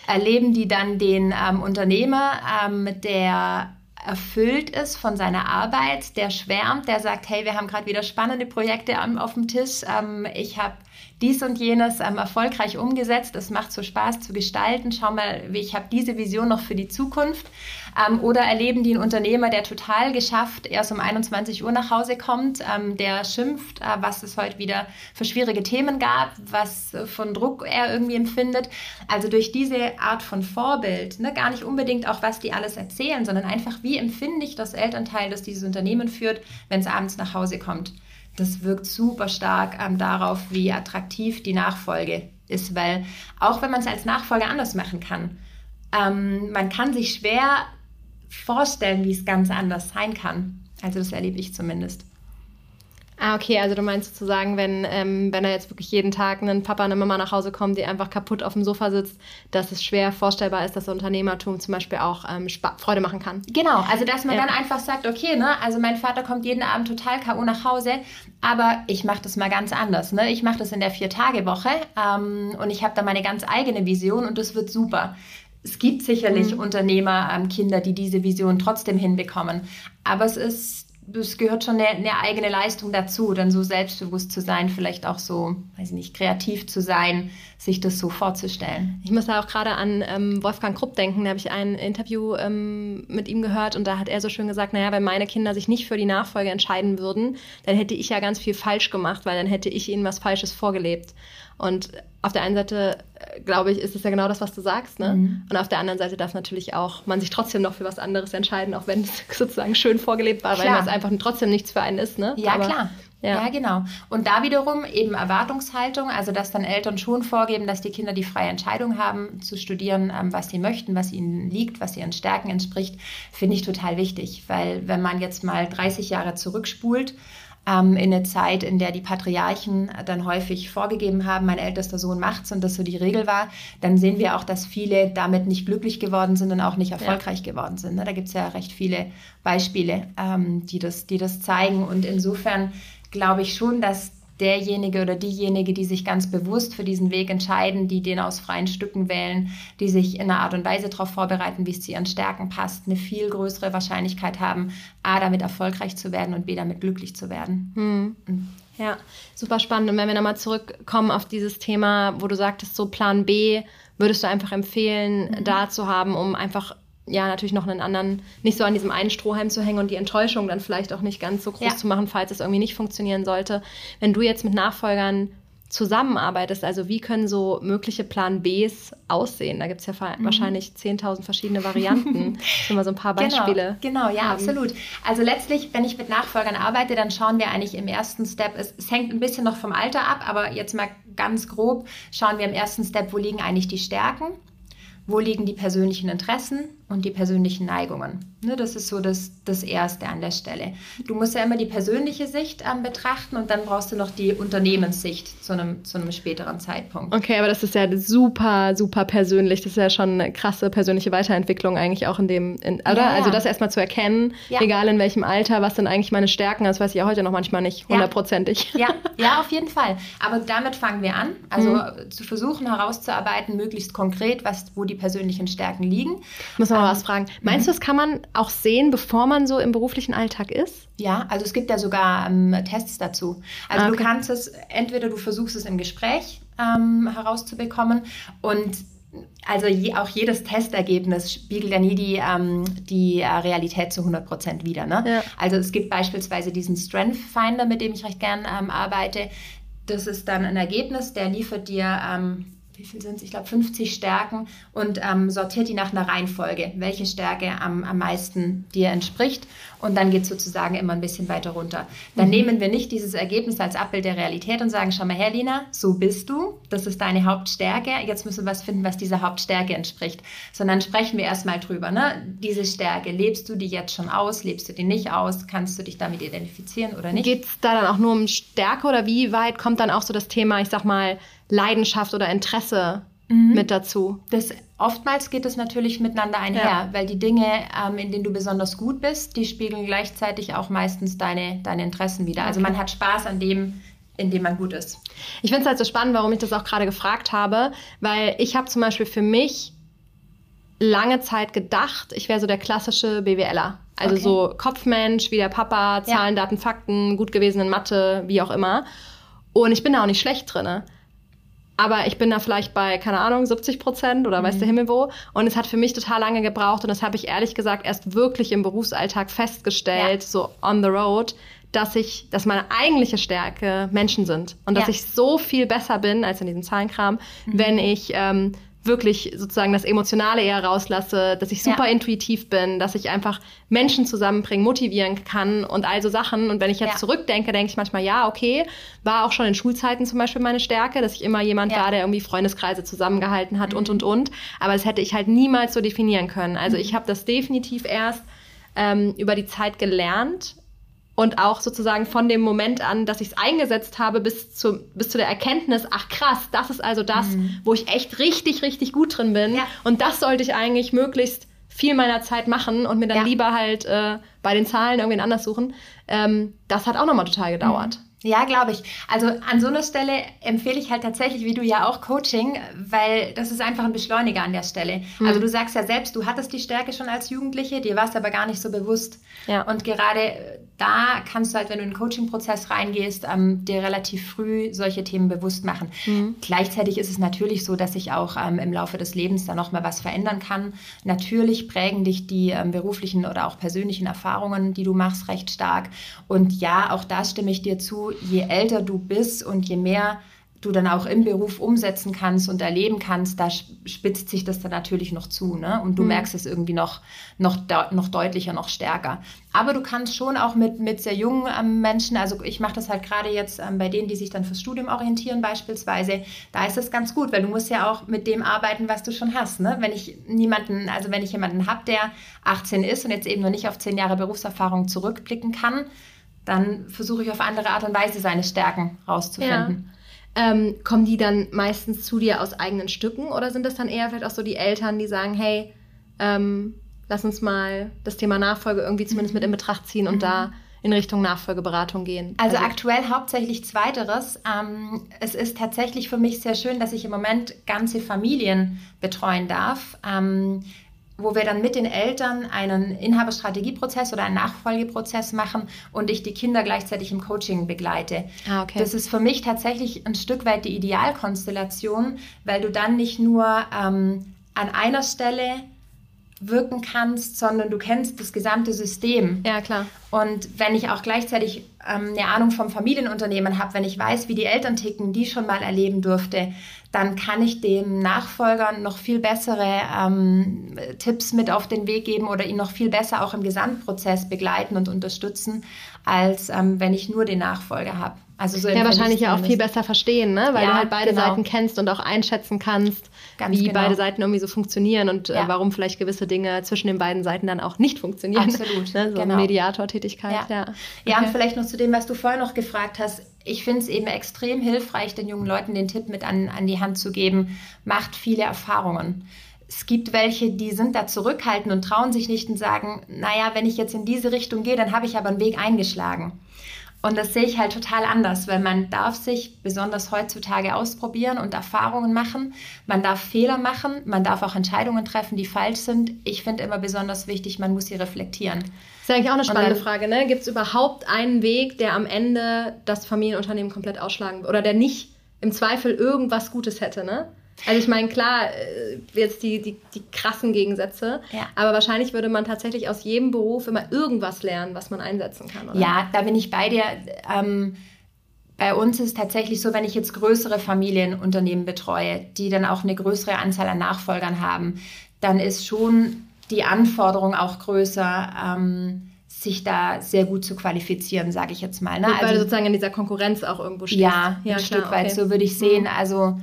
Erleben die dann den ähm, Unternehmer, ähm, der erfüllt ist von seiner Arbeit, der schwärmt, der sagt, hey, wir haben gerade wieder spannende Projekte auf dem Tisch. Ähm, ich habe dies und jenes ähm, erfolgreich umgesetzt. Es macht so Spaß zu gestalten. Schau mal, ich habe diese Vision noch für die Zukunft. Ähm, oder erleben die einen Unternehmer, der total geschafft erst um 21 Uhr nach Hause kommt, ähm, der schimpft, äh, was es heute wieder für schwierige Themen gab, was äh, von Druck er irgendwie empfindet. Also durch diese Art von Vorbild, ne, gar nicht unbedingt auch, was die alles erzählen, sondern einfach, wie empfinde ich das Elternteil, das dieses Unternehmen führt, wenn es abends nach Hause kommt das wirkt super stark ähm, darauf, wie attraktiv die Nachfolge ist, weil auch wenn man es als Nachfolger anders machen kann, ähm, man kann sich schwer vorstellen, wie es ganz anders sein kann. Also das erlebe ich zumindest. Ah, okay, also du meinst sozusagen, wenn, ähm, wenn da jetzt wirklich jeden Tag ein Papa, eine Mama nach Hause kommen, die einfach kaputt auf dem Sofa sitzt, dass es schwer vorstellbar ist, dass Unternehmertum zum Beispiel auch ähm, Freude machen kann. Genau, also dass man ja. dann einfach sagt, okay, ne, also mein Vater kommt jeden Abend total K.O. nach Hause, aber ich mache das mal ganz anders. Ne? Ich mache das in der Vier-Tage-Woche ähm, und ich habe da meine ganz eigene Vision und das wird super. Es gibt sicherlich mhm. Unternehmer, ähm, Kinder, die diese Vision trotzdem hinbekommen, aber es ist es gehört schon eine, eine, eigene Leistung dazu, dann so selbstbewusst zu sein, vielleicht auch so, weiß ich nicht, kreativ zu sein, sich das so vorzustellen. Ich muss da auch gerade an ähm, Wolfgang Krupp denken, da habe ich ein Interview ähm, mit ihm gehört und da hat er so schön gesagt, naja, wenn meine Kinder sich nicht für die Nachfolge entscheiden würden, dann hätte ich ja ganz viel falsch gemacht, weil dann hätte ich ihnen was Falsches vorgelebt. Und auf der einen Seite, äh, glaube ich, ist es ja genau das, was du sagst. Ne? Mhm. Und auf der anderen Seite darf natürlich auch man sich trotzdem noch für was anderes entscheiden, auch wenn es sozusagen schön vorgelebt war, klar. weil es einfach trotzdem nichts für einen ist. Ne? Ja, Aber, klar. Ja. ja. genau. Und da wiederum eben Erwartungshaltung, also dass dann Eltern schon vorgeben, dass die Kinder die freie Entscheidung haben, zu studieren, ähm, was sie möchten, was ihnen liegt, was ihren Stärken entspricht, finde ich total wichtig. Weil wenn man jetzt mal 30 Jahre zurückspult, ähm, in eine Zeit, in der die Patriarchen dann häufig vorgegeben haben, mein ältester Sohn macht's und das so die Regel war, dann sehen wir auch, dass viele damit nicht glücklich geworden sind und auch nicht erfolgreich ja. geworden sind. Ne? Da gibt's ja recht viele Beispiele, ähm, die, das, die das zeigen. Und insofern glaube ich schon, dass derjenige oder diejenige, die sich ganz bewusst für diesen Weg entscheiden, die den aus freien Stücken wählen, die sich in einer Art und Weise darauf vorbereiten, wie es zu ihren Stärken passt, eine viel größere Wahrscheinlichkeit haben, A, damit erfolgreich zu werden und B, damit glücklich zu werden. Hm. Ja, super spannend. Und wenn wir nochmal zurückkommen auf dieses Thema, wo du sagtest, so Plan B, würdest du einfach empfehlen, mhm. da zu haben, um einfach ja, natürlich noch einen anderen, nicht so an diesem einen Strohhalm zu hängen und die Enttäuschung dann vielleicht auch nicht ganz so groß ja. zu machen, falls es irgendwie nicht funktionieren sollte. Wenn du jetzt mit Nachfolgern zusammenarbeitest, also wie können so mögliche Plan Bs aussehen? Da gibt es ja mhm. wahrscheinlich 10.000 verschiedene Varianten. Schon mal so ein paar genau, Beispiele. Genau, genau ja, haben. absolut. Also letztlich, wenn ich mit Nachfolgern arbeite, dann schauen wir eigentlich im ersten Step, es, es hängt ein bisschen noch vom Alter ab, aber jetzt mal ganz grob, schauen wir im ersten Step, wo liegen eigentlich die Stärken? Wo liegen die persönlichen Interessen und die persönlichen Neigungen. Ne, das ist so das, das Erste an der Stelle. Du musst ja immer die persönliche Sicht ähm, betrachten und dann brauchst du noch die Unternehmenssicht zu einem, zu einem späteren Zeitpunkt. Okay, aber das ist ja super, super persönlich. Das ist ja schon eine krasse persönliche Weiterentwicklung eigentlich auch in dem, in, oder? Ja, ja. Also das erstmal zu erkennen, ja. egal in welchem Alter, was sind eigentlich meine Stärken, das weiß ich ja heute noch manchmal nicht hundertprozentig. Ja. ja, auf jeden Fall. Aber damit fangen wir an. Also mhm. zu versuchen herauszuarbeiten, möglichst konkret, was, wo die persönlichen Stärken liegen. Muss mal ähm, was fragen. Meinst mhm. du, das kann man auch sehen, bevor man so im beruflichen Alltag ist? Ja, also es gibt ja sogar ähm, Tests dazu. Also ah, okay. du kannst es, entweder du versuchst es im Gespräch ähm, herauszubekommen und also je, auch jedes Testergebnis spiegelt ja nie die, ähm, die äh, Realität zu 100 Prozent wider. Ne? Ja. Also es gibt beispielsweise diesen Strength Finder, mit dem ich recht gern ähm, arbeite. Das ist dann ein Ergebnis, der liefert dir ähm, wie viel sind es? Ich glaube 50 Stärken und ähm, sortiert die nach einer Reihenfolge, welche Stärke am, am meisten dir entspricht. Und dann geht es sozusagen immer ein bisschen weiter runter. Dann mhm. nehmen wir nicht dieses Ergebnis als Abbild der Realität und sagen, schau mal her, Lina, so bist du, das ist deine Hauptstärke, jetzt müssen wir was finden, was dieser Hauptstärke entspricht. Sondern sprechen wir erstmal drüber. Ne? Diese Stärke, lebst du die jetzt schon aus, lebst du die nicht aus, kannst du dich damit identifizieren oder nicht? Geht es da dann auch nur um Stärke oder wie weit kommt dann auch so das Thema, ich sag mal, Leidenschaft oder Interesse mhm. mit dazu. Das, oftmals geht es natürlich miteinander einher, ja. weil die Dinge, ähm, in denen du besonders gut bist, die spiegeln gleichzeitig auch meistens deine, deine Interessen wieder. Also okay. Man hat Spaß an dem, in dem man gut ist. Ich finde es halt so spannend, warum ich das auch gerade gefragt habe, weil ich habe zum Beispiel für mich lange Zeit gedacht, ich wäre so der klassische BWLer. Also okay. so Kopfmensch, wie der Papa, Zahlen, ja. Daten, Fakten, gut gewesen in Mathe, wie auch immer. Und ich bin da auch nicht schlecht drin. Aber ich bin da vielleicht bei, keine Ahnung, 70 Prozent oder mhm. weiß der Himmel wo. Und es hat für mich total lange gebraucht und das habe ich ehrlich gesagt erst wirklich im Berufsalltag festgestellt, ja. so on the road, dass ich, dass meine eigentliche Stärke Menschen sind und dass ja. ich so viel besser bin als in diesem Zahlenkram, mhm. wenn ich ähm, wirklich sozusagen das Emotionale eher rauslasse, dass ich super ja. intuitiv bin, dass ich einfach Menschen zusammenbringen, motivieren kann und all so Sachen. Und wenn ich jetzt ja. zurückdenke, denke ich manchmal, ja, okay, war auch schon in Schulzeiten zum Beispiel meine Stärke, dass ich immer jemand ja. war, der irgendwie Freundeskreise zusammengehalten hat mhm. und, und, und. Aber das hätte ich halt niemals so definieren können. Also mhm. ich habe das definitiv erst ähm, über die Zeit gelernt und auch sozusagen von dem Moment an, dass ich es eingesetzt habe, bis zu, bis zu der Erkenntnis, ach krass, das ist also das, mhm. wo ich echt richtig, richtig gut drin bin. Ja. Und das sollte ich eigentlich möglichst viel meiner Zeit machen und mir dann ja. lieber halt äh, bei den Zahlen irgendwen anders suchen. Ähm, das hat auch nochmal total gedauert. Mhm. Ja, glaube ich. Also an so einer Stelle empfehle ich halt tatsächlich, wie du ja auch Coaching, weil das ist einfach ein Beschleuniger an der Stelle. Mhm. Also du sagst ja selbst, du hattest die Stärke schon als Jugendliche, dir war es aber gar nicht so bewusst. Ja. Und gerade da kannst du halt, wenn du in den Coaching-Prozess reingehst, ähm, dir relativ früh solche Themen bewusst machen. Mhm. Gleichzeitig ist es natürlich so, dass sich auch ähm, im Laufe des Lebens da nochmal was verändern kann. Natürlich prägen dich die ähm, beruflichen oder auch persönlichen Erfahrungen, die du machst, recht stark. Und ja, auch da stimme ich dir zu je älter du bist und je mehr du dann auch im Beruf umsetzen kannst und erleben kannst, da spitzt sich das dann natürlich noch zu. Ne? Und du mhm. merkst es irgendwie noch, noch, noch deutlicher, noch stärker. Aber du kannst schon auch mit, mit sehr jungen ähm, Menschen, also ich mache das halt gerade jetzt ähm, bei denen, die sich dann fürs Studium orientieren beispielsweise, da ist das ganz gut, weil du musst ja auch mit dem arbeiten, was du schon hast. Ne? Wenn ich niemanden, also wenn ich jemanden habe, der 18 ist und jetzt eben noch nicht auf 10 Jahre Berufserfahrung zurückblicken kann, dann versuche ich auf andere Art und Weise seine Stärken rauszufinden. Ja. Ähm, kommen die dann meistens zu dir aus eigenen Stücken oder sind das dann eher vielleicht auch so die Eltern, die sagen, hey, ähm, lass uns mal das Thema Nachfolge irgendwie zumindest mhm. mit in Betracht ziehen und mhm. da in Richtung Nachfolgeberatung gehen? Also, also aktuell hauptsächlich zweiteres. Ähm, es ist tatsächlich für mich sehr schön, dass ich im Moment ganze Familien betreuen darf. Ähm, wo wir dann mit den Eltern einen Inhaberstrategieprozess oder einen Nachfolgeprozess machen und ich die Kinder gleichzeitig im Coaching begleite. Ah, okay. Das ist für mich tatsächlich ein Stück weit die Idealkonstellation, weil du dann nicht nur ähm, an einer Stelle wirken kannst, sondern du kennst das gesamte System. Ja, klar. Und wenn ich auch gleichzeitig ähm, eine Ahnung vom Familienunternehmen habe, wenn ich weiß, wie die Eltern ticken, die schon mal erleben durfte, dann kann ich dem Nachfolger noch viel bessere ähm, Tipps mit auf den Weg geben oder ihn noch viel besser auch im Gesamtprozess begleiten und unterstützen, als ähm, wenn ich nur den Nachfolger habe. Also so ja, wahrscheinlich ja auch viel besser verstehen, ne? weil ja, du halt beide genau. Seiten kennst und auch einschätzen kannst, Ganz wie genau. beide Seiten irgendwie so funktionieren und äh, ja. äh, warum vielleicht gewisse Dinge zwischen den beiden Seiten dann auch nicht funktionieren. Absolut. ne? So genau. Mediator-Tätigkeit. Ja, ja. Okay. ja und vielleicht noch zu dem, was du vorher noch gefragt hast. Ich finde es eben extrem hilfreich, den jungen Leuten den Tipp mit an, an die Hand zu geben, macht viele Erfahrungen. Es gibt welche, die sind da zurückhaltend und trauen sich nicht und sagen, naja, wenn ich jetzt in diese Richtung gehe, dann habe ich aber einen Weg eingeschlagen. Und das sehe ich halt total anders, weil man darf sich besonders heutzutage ausprobieren und Erfahrungen machen. Man darf Fehler machen, man darf auch Entscheidungen treffen, die falsch sind. Ich finde immer besonders wichtig, man muss sie reflektieren. Das ist eigentlich auch eine spannende dann, Frage. Ne? Gibt es überhaupt einen Weg, der am Ende das Familienunternehmen komplett ausschlagen würde oder der nicht im Zweifel irgendwas Gutes hätte? Ne? Also ich meine, klar, äh, jetzt die, die, die krassen Gegensätze, ja. aber wahrscheinlich würde man tatsächlich aus jedem Beruf immer irgendwas lernen, was man einsetzen kann. Oder? Ja, da bin ich bei dir. Ähm, bei uns ist es tatsächlich so, wenn ich jetzt größere Familienunternehmen betreue, die dann auch eine größere Anzahl an Nachfolgern haben, dann ist schon die Anforderung auch größer. Ähm, sich da sehr gut zu qualifizieren, sage ich jetzt mal. Ne? Weil also, du sozusagen in dieser Konkurrenz auch irgendwo stehst. Ja, ja ein klar, Stück weit, okay. so würde ich sehen. Mhm. Also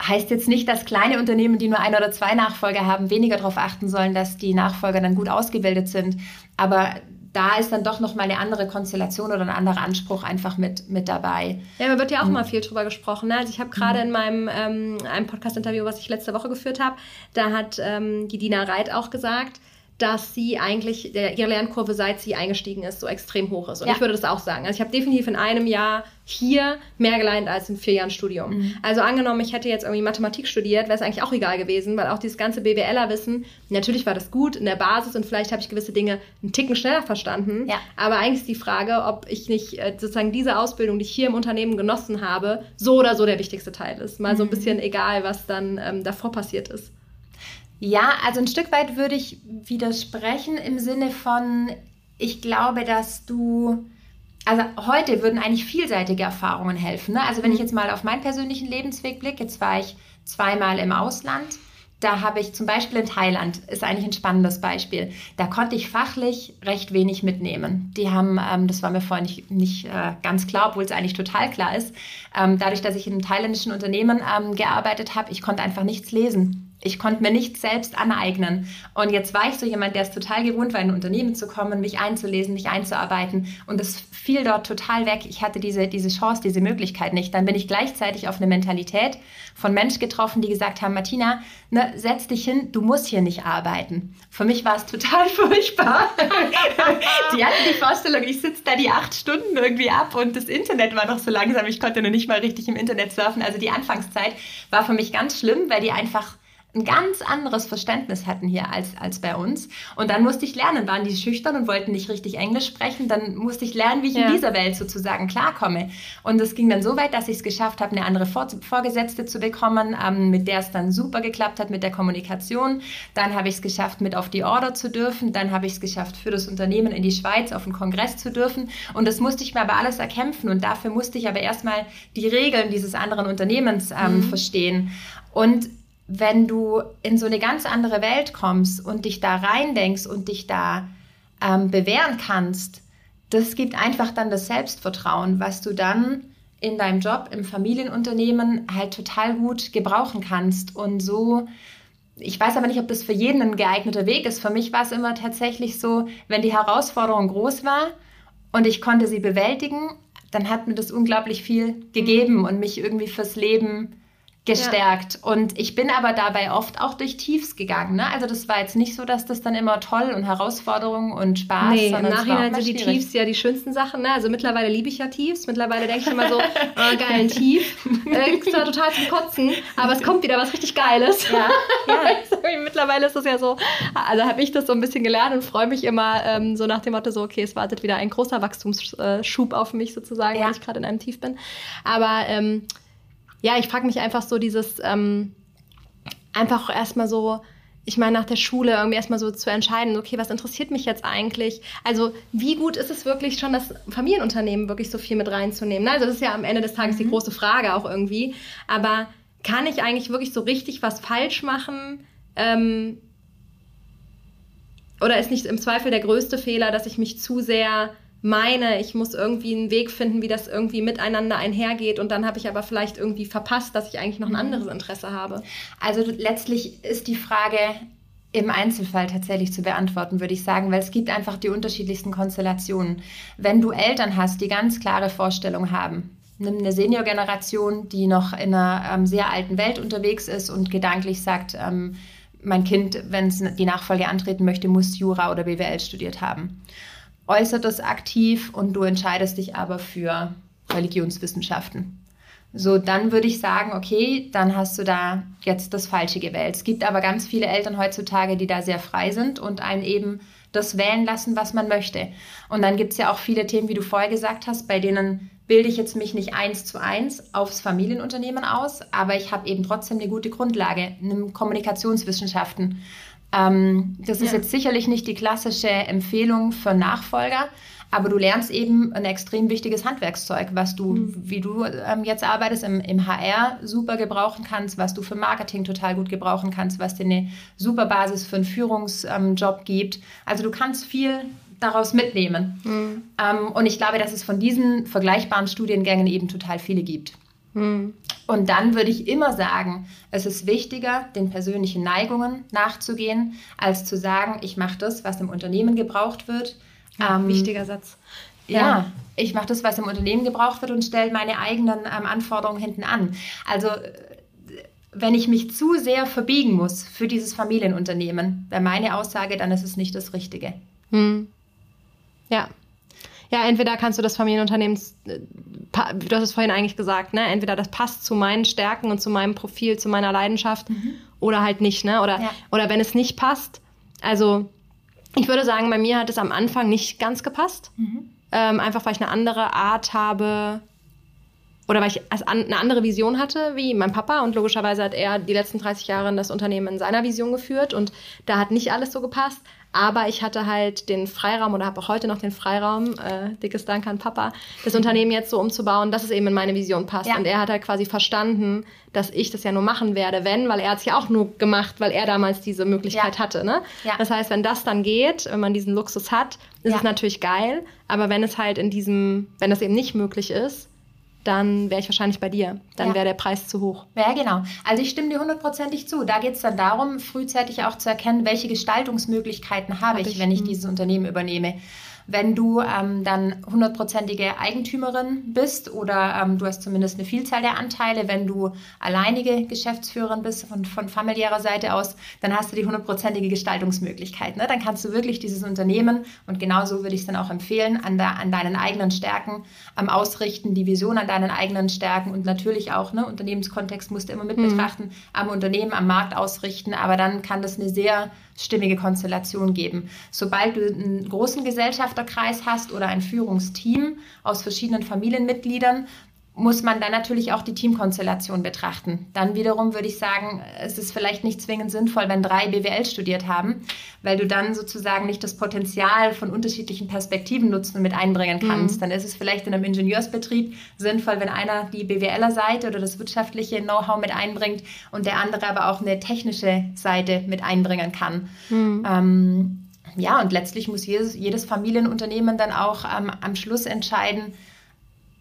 Heißt jetzt nicht, dass kleine Unternehmen, die nur ein oder zwei Nachfolger haben, weniger darauf achten sollen, dass die Nachfolger dann gut ausgebildet sind. Aber da ist dann doch nochmal eine andere Konstellation oder ein anderer Anspruch einfach mit, mit dabei. Ja, da wird ja auch mhm. mal viel drüber gesprochen. Ne? Also ich habe gerade mhm. in meinem ähm, einem Podcast-Interview, was ich letzte Woche geführt habe, da hat ähm, die Dina Reit auch gesagt, dass sie eigentlich, der, ihre Lernkurve, seit sie eingestiegen ist, so extrem hoch ist. Und ja. ich würde das auch sagen. Also ich habe definitiv in einem Jahr hier mehr gelernt als in vier Jahren Studium. Mhm. Also angenommen, ich hätte jetzt irgendwie Mathematik studiert, wäre es eigentlich auch egal gewesen, weil auch dieses ganze BWLer-Wissen, natürlich war das gut in der Basis und vielleicht habe ich gewisse Dinge einen Ticken schneller verstanden. Ja. Aber eigentlich ist die Frage, ob ich nicht äh, sozusagen diese Ausbildung, die ich hier im Unternehmen genossen habe, so oder so der wichtigste Teil ist. Mal so ein mhm. bisschen egal, was dann ähm, davor passiert ist. Ja, also ein Stück weit würde ich widersprechen im Sinne von, ich glaube, dass du, also heute würden eigentlich vielseitige Erfahrungen helfen. Ne? Also wenn ich mhm. jetzt mal auf meinen persönlichen Lebensweg blicke, jetzt war ich zweimal im Ausland. Da habe ich zum Beispiel in Thailand, ist eigentlich ein spannendes Beispiel. Da konnte ich fachlich recht wenig mitnehmen. Die haben, ähm, das war mir vorhin nicht, nicht äh, ganz klar, obwohl es eigentlich total klar ist, ähm, dadurch, dass ich in einem thailändischen Unternehmen ähm, gearbeitet habe, ich konnte einfach nichts lesen. Ich konnte mir nichts selbst aneignen. Und jetzt war ich so jemand, der es total gewohnt war, in ein Unternehmen zu kommen, mich einzulesen, mich einzuarbeiten. Und es fiel dort total weg. Ich hatte diese, diese Chance, diese Möglichkeit nicht. Dann bin ich gleichzeitig auf eine Mentalität von Menschen getroffen, die gesagt haben, Martina, ne, setz dich hin, du musst hier nicht arbeiten. Für mich war es total furchtbar. die hatten die Vorstellung, ich sitze da die acht Stunden irgendwie ab und das Internet war noch so langsam. Ich konnte noch nicht mal richtig im Internet surfen. Also die Anfangszeit war für mich ganz schlimm, weil die einfach ein ganz anderes Verständnis hatten hier als, als bei uns. Und dann musste ich lernen, waren die schüchtern und wollten nicht richtig Englisch sprechen, dann musste ich lernen, wie ich ja. in dieser Welt sozusagen klarkomme. Und es ging dann so weit, dass ich es geschafft habe, eine andere Vor Vorgesetzte zu bekommen, ähm, mit der es dann super geklappt hat mit der Kommunikation. Dann habe ich es geschafft, mit auf die Order zu dürfen. Dann habe ich es geschafft, für das Unternehmen in die Schweiz auf einen Kongress zu dürfen. Und das musste ich mir aber alles erkämpfen. Und dafür musste ich aber erstmal die Regeln dieses anderen Unternehmens ähm, mhm. verstehen. Und wenn du in so eine ganz andere Welt kommst und dich da reindenkst und dich da ähm, bewähren kannst, das gibt einfach dann das Selbstvertrauen, was du dann in deinem Job im Familienunternehmen halt total gut gebrauchen kannst. Und so, ich weiß aber nicht, ob das für jeden ein geeigneter Weg ist. Für mich war es immer tatsächlich so, wenn die Herausforderung groß war und ich konnte sie bewältigen, dann hat mir das unglaublich viel gegeben und mich irgendwie fürs Leben gestärkt. Ja. Und ich bin aber dabei oft auch durch Tiefs gegangen. Ne? Also das war jetzt nicht so, dass das dann immer toll und Herausforderungen und Spaß. Nee, im Nachhinein sind die Tiefs ja die schönsten Sachen. Ne? Also mittlerweile liebe ich ja Tiefs. Mittlerweile denke ich immer so, oh, geil, ein Tief. Äh, ist zwar total zum Kotzen, aber es kommt wieder was richtig Geiles. Ja, ja. mittlerweile ist das ja so, also habe ich das so ein bisschen gelernt und freue mich immer ähm, so nach dem Motto so, okay, es wartet wieder ein großer Wachstumsschub auf mich sozusagen, weil ich gerade in einem Tief bin. Aber ähm, ja, ich frage mich einfach so dieses, ähm, einfach erstmal so, ich meine, nach der Schule irgendwie erstmal so zu entscheiden, okay, was interessiert mich jetzt eigentlich? Also, wie gut ist es wirklich schon, das Familienunternehmen wirklich so viel mit reinzunehmen? Ne? Also, das ist ja am Ende des Tages mhm. die große Frage auch irgendwie. Aber kann ich eigentlich wirklich so richtig was falsch machen? Ähm, oder ist nicht im Zweifel der größte Fehler, dass ich mich zu sehr meine, ich muss irgendwie einen Weg finden, wie das irgendwie miteinander einhergeht und dann habe ich aber vielleicht irgendwie verpasst, dass ich eigentlich noch ein mhm. anderes Interesse habe. Also letztlich ist die Frage im Einzelfall tatsächlich zu beantworten, würde ich sagen, weil es gibt einfach die unterschiedlichsten Konstellationen. Wenn du Eltern hast, die ganz klare Vorstellungen haben, nimm eine Seniorgeneration, die noch in einer ähm, sehr alten Welt unterwegs ist und gedanklich sagt, ähm, mein Kind, wenn es die Nachfolge antreten möchte, muss Jura oder BWL studiert haben äußert das aktiv und du entscheidest dich aber für Religionswissenschaften. So, dann würde ich sagen, okay, dann hast du da jetzt das Falsche gewählt. Es gibt aber ganz viele Eltern heutzutage, die da sehr frei sind und einen eben das wählen lassen, was man möchte. Und dann gibt es ja auch viele Themen, wie du vorher gesagt hast, bei denen bilde ich jetzt mich nicht eins zu eins aufs Familienunternehmen aus, aber ich habe eben trotzdem eine gute Grundlage, in Kommunikationswissenschaften ähm, das ist ja. jetzt sicherlich nicht die klassische Empfehlung für Nachfolger, aber du lernst eben ein extrem wichtiges Handwerkszeug, was du, mhm. wie du ähm, jetzt arbeitest, im, im, HR super gebrauchen kannst, was du für Marketing total gut gebrauchen kannst, was dir eine super Basis für einen Führungsjob ähm, gibt. Also du kannst viel daraus mitnehmen. Mhm. Ähm, und ich glaube, dass es von diesen vergleichbaren Studiengängen eben total viele gibt. Mhm. Und dann würde ich immer sagen, es ist wichtiger, den persönlichen Neigungen nachzugehen, als zu sagen, ich mache das, was im Unternehmen gebraucht wird. Ja, ähm, wichtiger Satz. Ja, ja ich mache das, was im Unternehmen gebraucht wird und stelle meine eigenen ähm, Anforderungen hinten an. Also wenn ich mich zu sehr verbiegen muss für dieses Familienunternehmen, wäre meine Aussage, dann ist es nicht das Richtige. Hm. Ja. Ja, entweder kannst du das Familienunternehmen, äh, du hast es vorhin eigentlich gesagt, ne? Entweder das passt zu meinen Stärken und zu meinem Profil, zu meiner Leidenschaft mhm. oder halt nicht, ne? Oder, ja. oder wenn es nicht passt, also ich würde sagen, bei mir hat es am Anfang nicht ganz gepasst. Mhm. Ähm, einfach weil ich eine andere Art habe, oder weil ich eine andere Vision hatte wie mein Papa und logischerweise hat er die letzten 30 Jahre das Unternehmen in seiner Vision geführt und da hat nicht alles so gepasst. Aber ich hatte halt den Freiraum oder habe auch heute noch den Freiraum, äh, dickes Dank an Papa, das Unternehmen jetzt so umzubauen, dass es eben in meine Vision passt. Ja. Und er hat halt quasi verstanden, dass ich das ja nur machen werde, wenn, weil er hat es ja auch nur gemacht, weil er damals diese Möglichkeit ja. hatte. Ne? Ja. Das heißt, wenn das dann geht, wenn man diesen Luxus hat, ist es natürlich geil. Aber wenn es halt in diesem, wenn das eben nicht möglich ist, dann wäre ich wahrscheinlich bei dir. Dann ja. wäre der Preis zu hoch. Ja, genau. Also ich stimme dir hundertprozentig zu. Da geht es dann darum, frühzeitig auch zu erkennen, welche Gestaltungsmöglichkeiten habe Hab ich, ich, wenn ich mhm. dieses Unternehmen übernehme. Wenn du ähm, dann hundertprozentige Eigentümerin bist oder ähm, du hast zumindest eine Vielzahl der Anteile, wenn du alleinige Geschäftsführerin bist von, von familiärer Seite aus, dann hast du die hundertprozentige Gestaltungsmöglichkeit. Ne? Dann kannst du wirklich dieses Unternehmen, und genauso würde ich es dann auch empfehlen, an, der, an deinen eigenen Stärken am Ausrichten, die Vision an deinen eigenen Stärken und natürlich auch, ne, Unternehmenskontext musst du immer mit mhm. betrachten, am Unternehmen, am Markt ausrichten, aber dann kann das eine sehr stimmige Konstellation geben. Sobald du einen großen Gesellschafterkreis hast oder ein Führungsteam aus verschiedenen Familienmitgliedern, muss man dann natürlich auch die Teamkonstellation betrachten. Dann wiederum würde ich sagen, es ist vielleicht nicht zwingend sinnvoll, wenn drei BWL studiert haben, weil du dann sozusagen nicht das Potenzial von unterschiedlichen Perspektiven nutzen und mit einbringen kannst. Mhm. Dann ist es vielleicht in einem Ingenieursbetrieb sinnvoll, wenn einer die BWLer-Seite oder das wirtschaftliche Know-how mit einbringt und der andere aber auch eine technische Seite mit einbringen kann. Mhm. Ähm, ja, und letztlich muss jedes, jedes Familienunternehmen dann auch ähm, am Schluss entscheiden,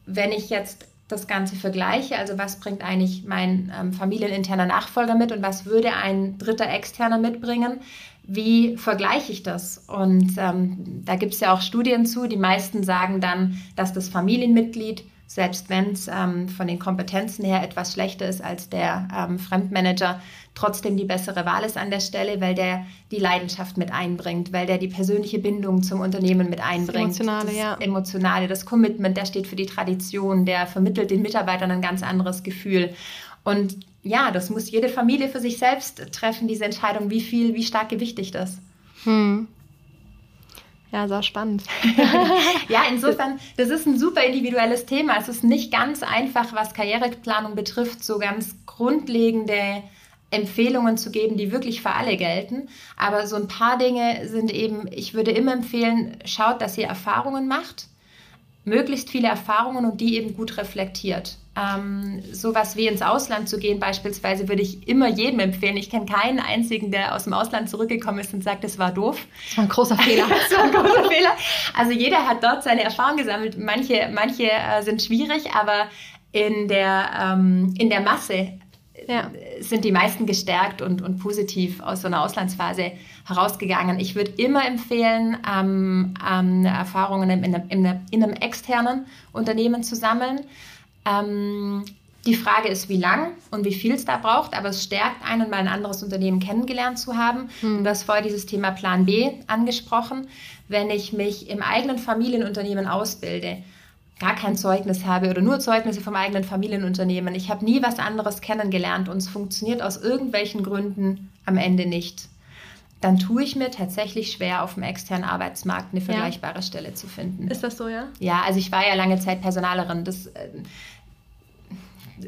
wenn ich jetzt das Ganze vergleiche, also was bringt eigentlich mein ähm, familieninterner Nachfolger mit und was würde ein dritter externer mitbringen, wie vergleiche ich das? Und ähm, da gibt es ja auch Studien zu, die meisten sagen dann, dass das Familienmitglied selbst wenn es ähm, von den Kompetenzen her etwas schlechter ist als der ähm, Fremdmanager, trotzdem die bessere Wahl ist an der Stelle, weil der die Leidenschaft mit einbringt, weil der die persönliche Bindung zum Unternehmen mit einbringt. Das Emotionale, das ja. Emotionale, das Commitment, der steht für die Tradition, der vermittelt den Mitarbeitern ein ganz anderes Gefühl. Und ja, das muss jede Familie für sich selbst treffen, diese Entscheidung, wie viel, wie stark gewichtig das. Hm. Ja, sehr spannend. ja, insofern, das ist ein super individuelles Thema. Es ist nicht ganz einfach, was Karriereplanung betrifft, so ganz grundlegende Empfehlungen zu geben, die wirklich für alle gelten. Aber so ein paar Dinge sind eben, ich würde immer empfehlen, schaut, dass ihr Erfahrungen macht möglichst viele Erfahrungen und die eben gut reflektiert. Ähm, sowas wie ins Ausland zu gehen beispielsweise würde ich immer jedem empfehlen. Ich kenne keinen einzigen, der aus dem Ausland zurückgekommen ist und sagt, das war doof. Das war ein großer Fehler. das war ein großer Fehler. Also jeder hat dort seine Erfahrungen gesammelt. Manche, manche äh, sind schwierig, aber in der, ähm, in der Masse ja. sind die meisten gestärkt und, und positiv aus so einer Auslandsphase herausgegangen. Ich würde immer empfehlen, ähm, ähm, Erfahrungen in, in, in, in, einem externen Unternehmen zu sammeln. Ähm, die Frage ist, wie lang und wie viel es da braucht, aber es stärkt einen, mal ein anderes Unternehmen kennengelernt zu haben. Hm. Du hast vorher dieses Thema Plan B angesprochen. Wenn ich mich im eigenen Familienunternehmen ausbilde, gar kein Zeugnis habe oder nur Zeugnisse vom eigenen Familienunternehmen. Ich habe nie was anderes kennengelernt und es funktioniert aus irgendwelchen Gründen am Ende nicht. Dann tue ich mir tatsächlich schwer, auf dem externen Arbeitsmarkt eine vergleichbare ja. Stelle zu finden. Ist das so, ja? Ja, also ich war ja lange Zeit Personalerin. Das, äh,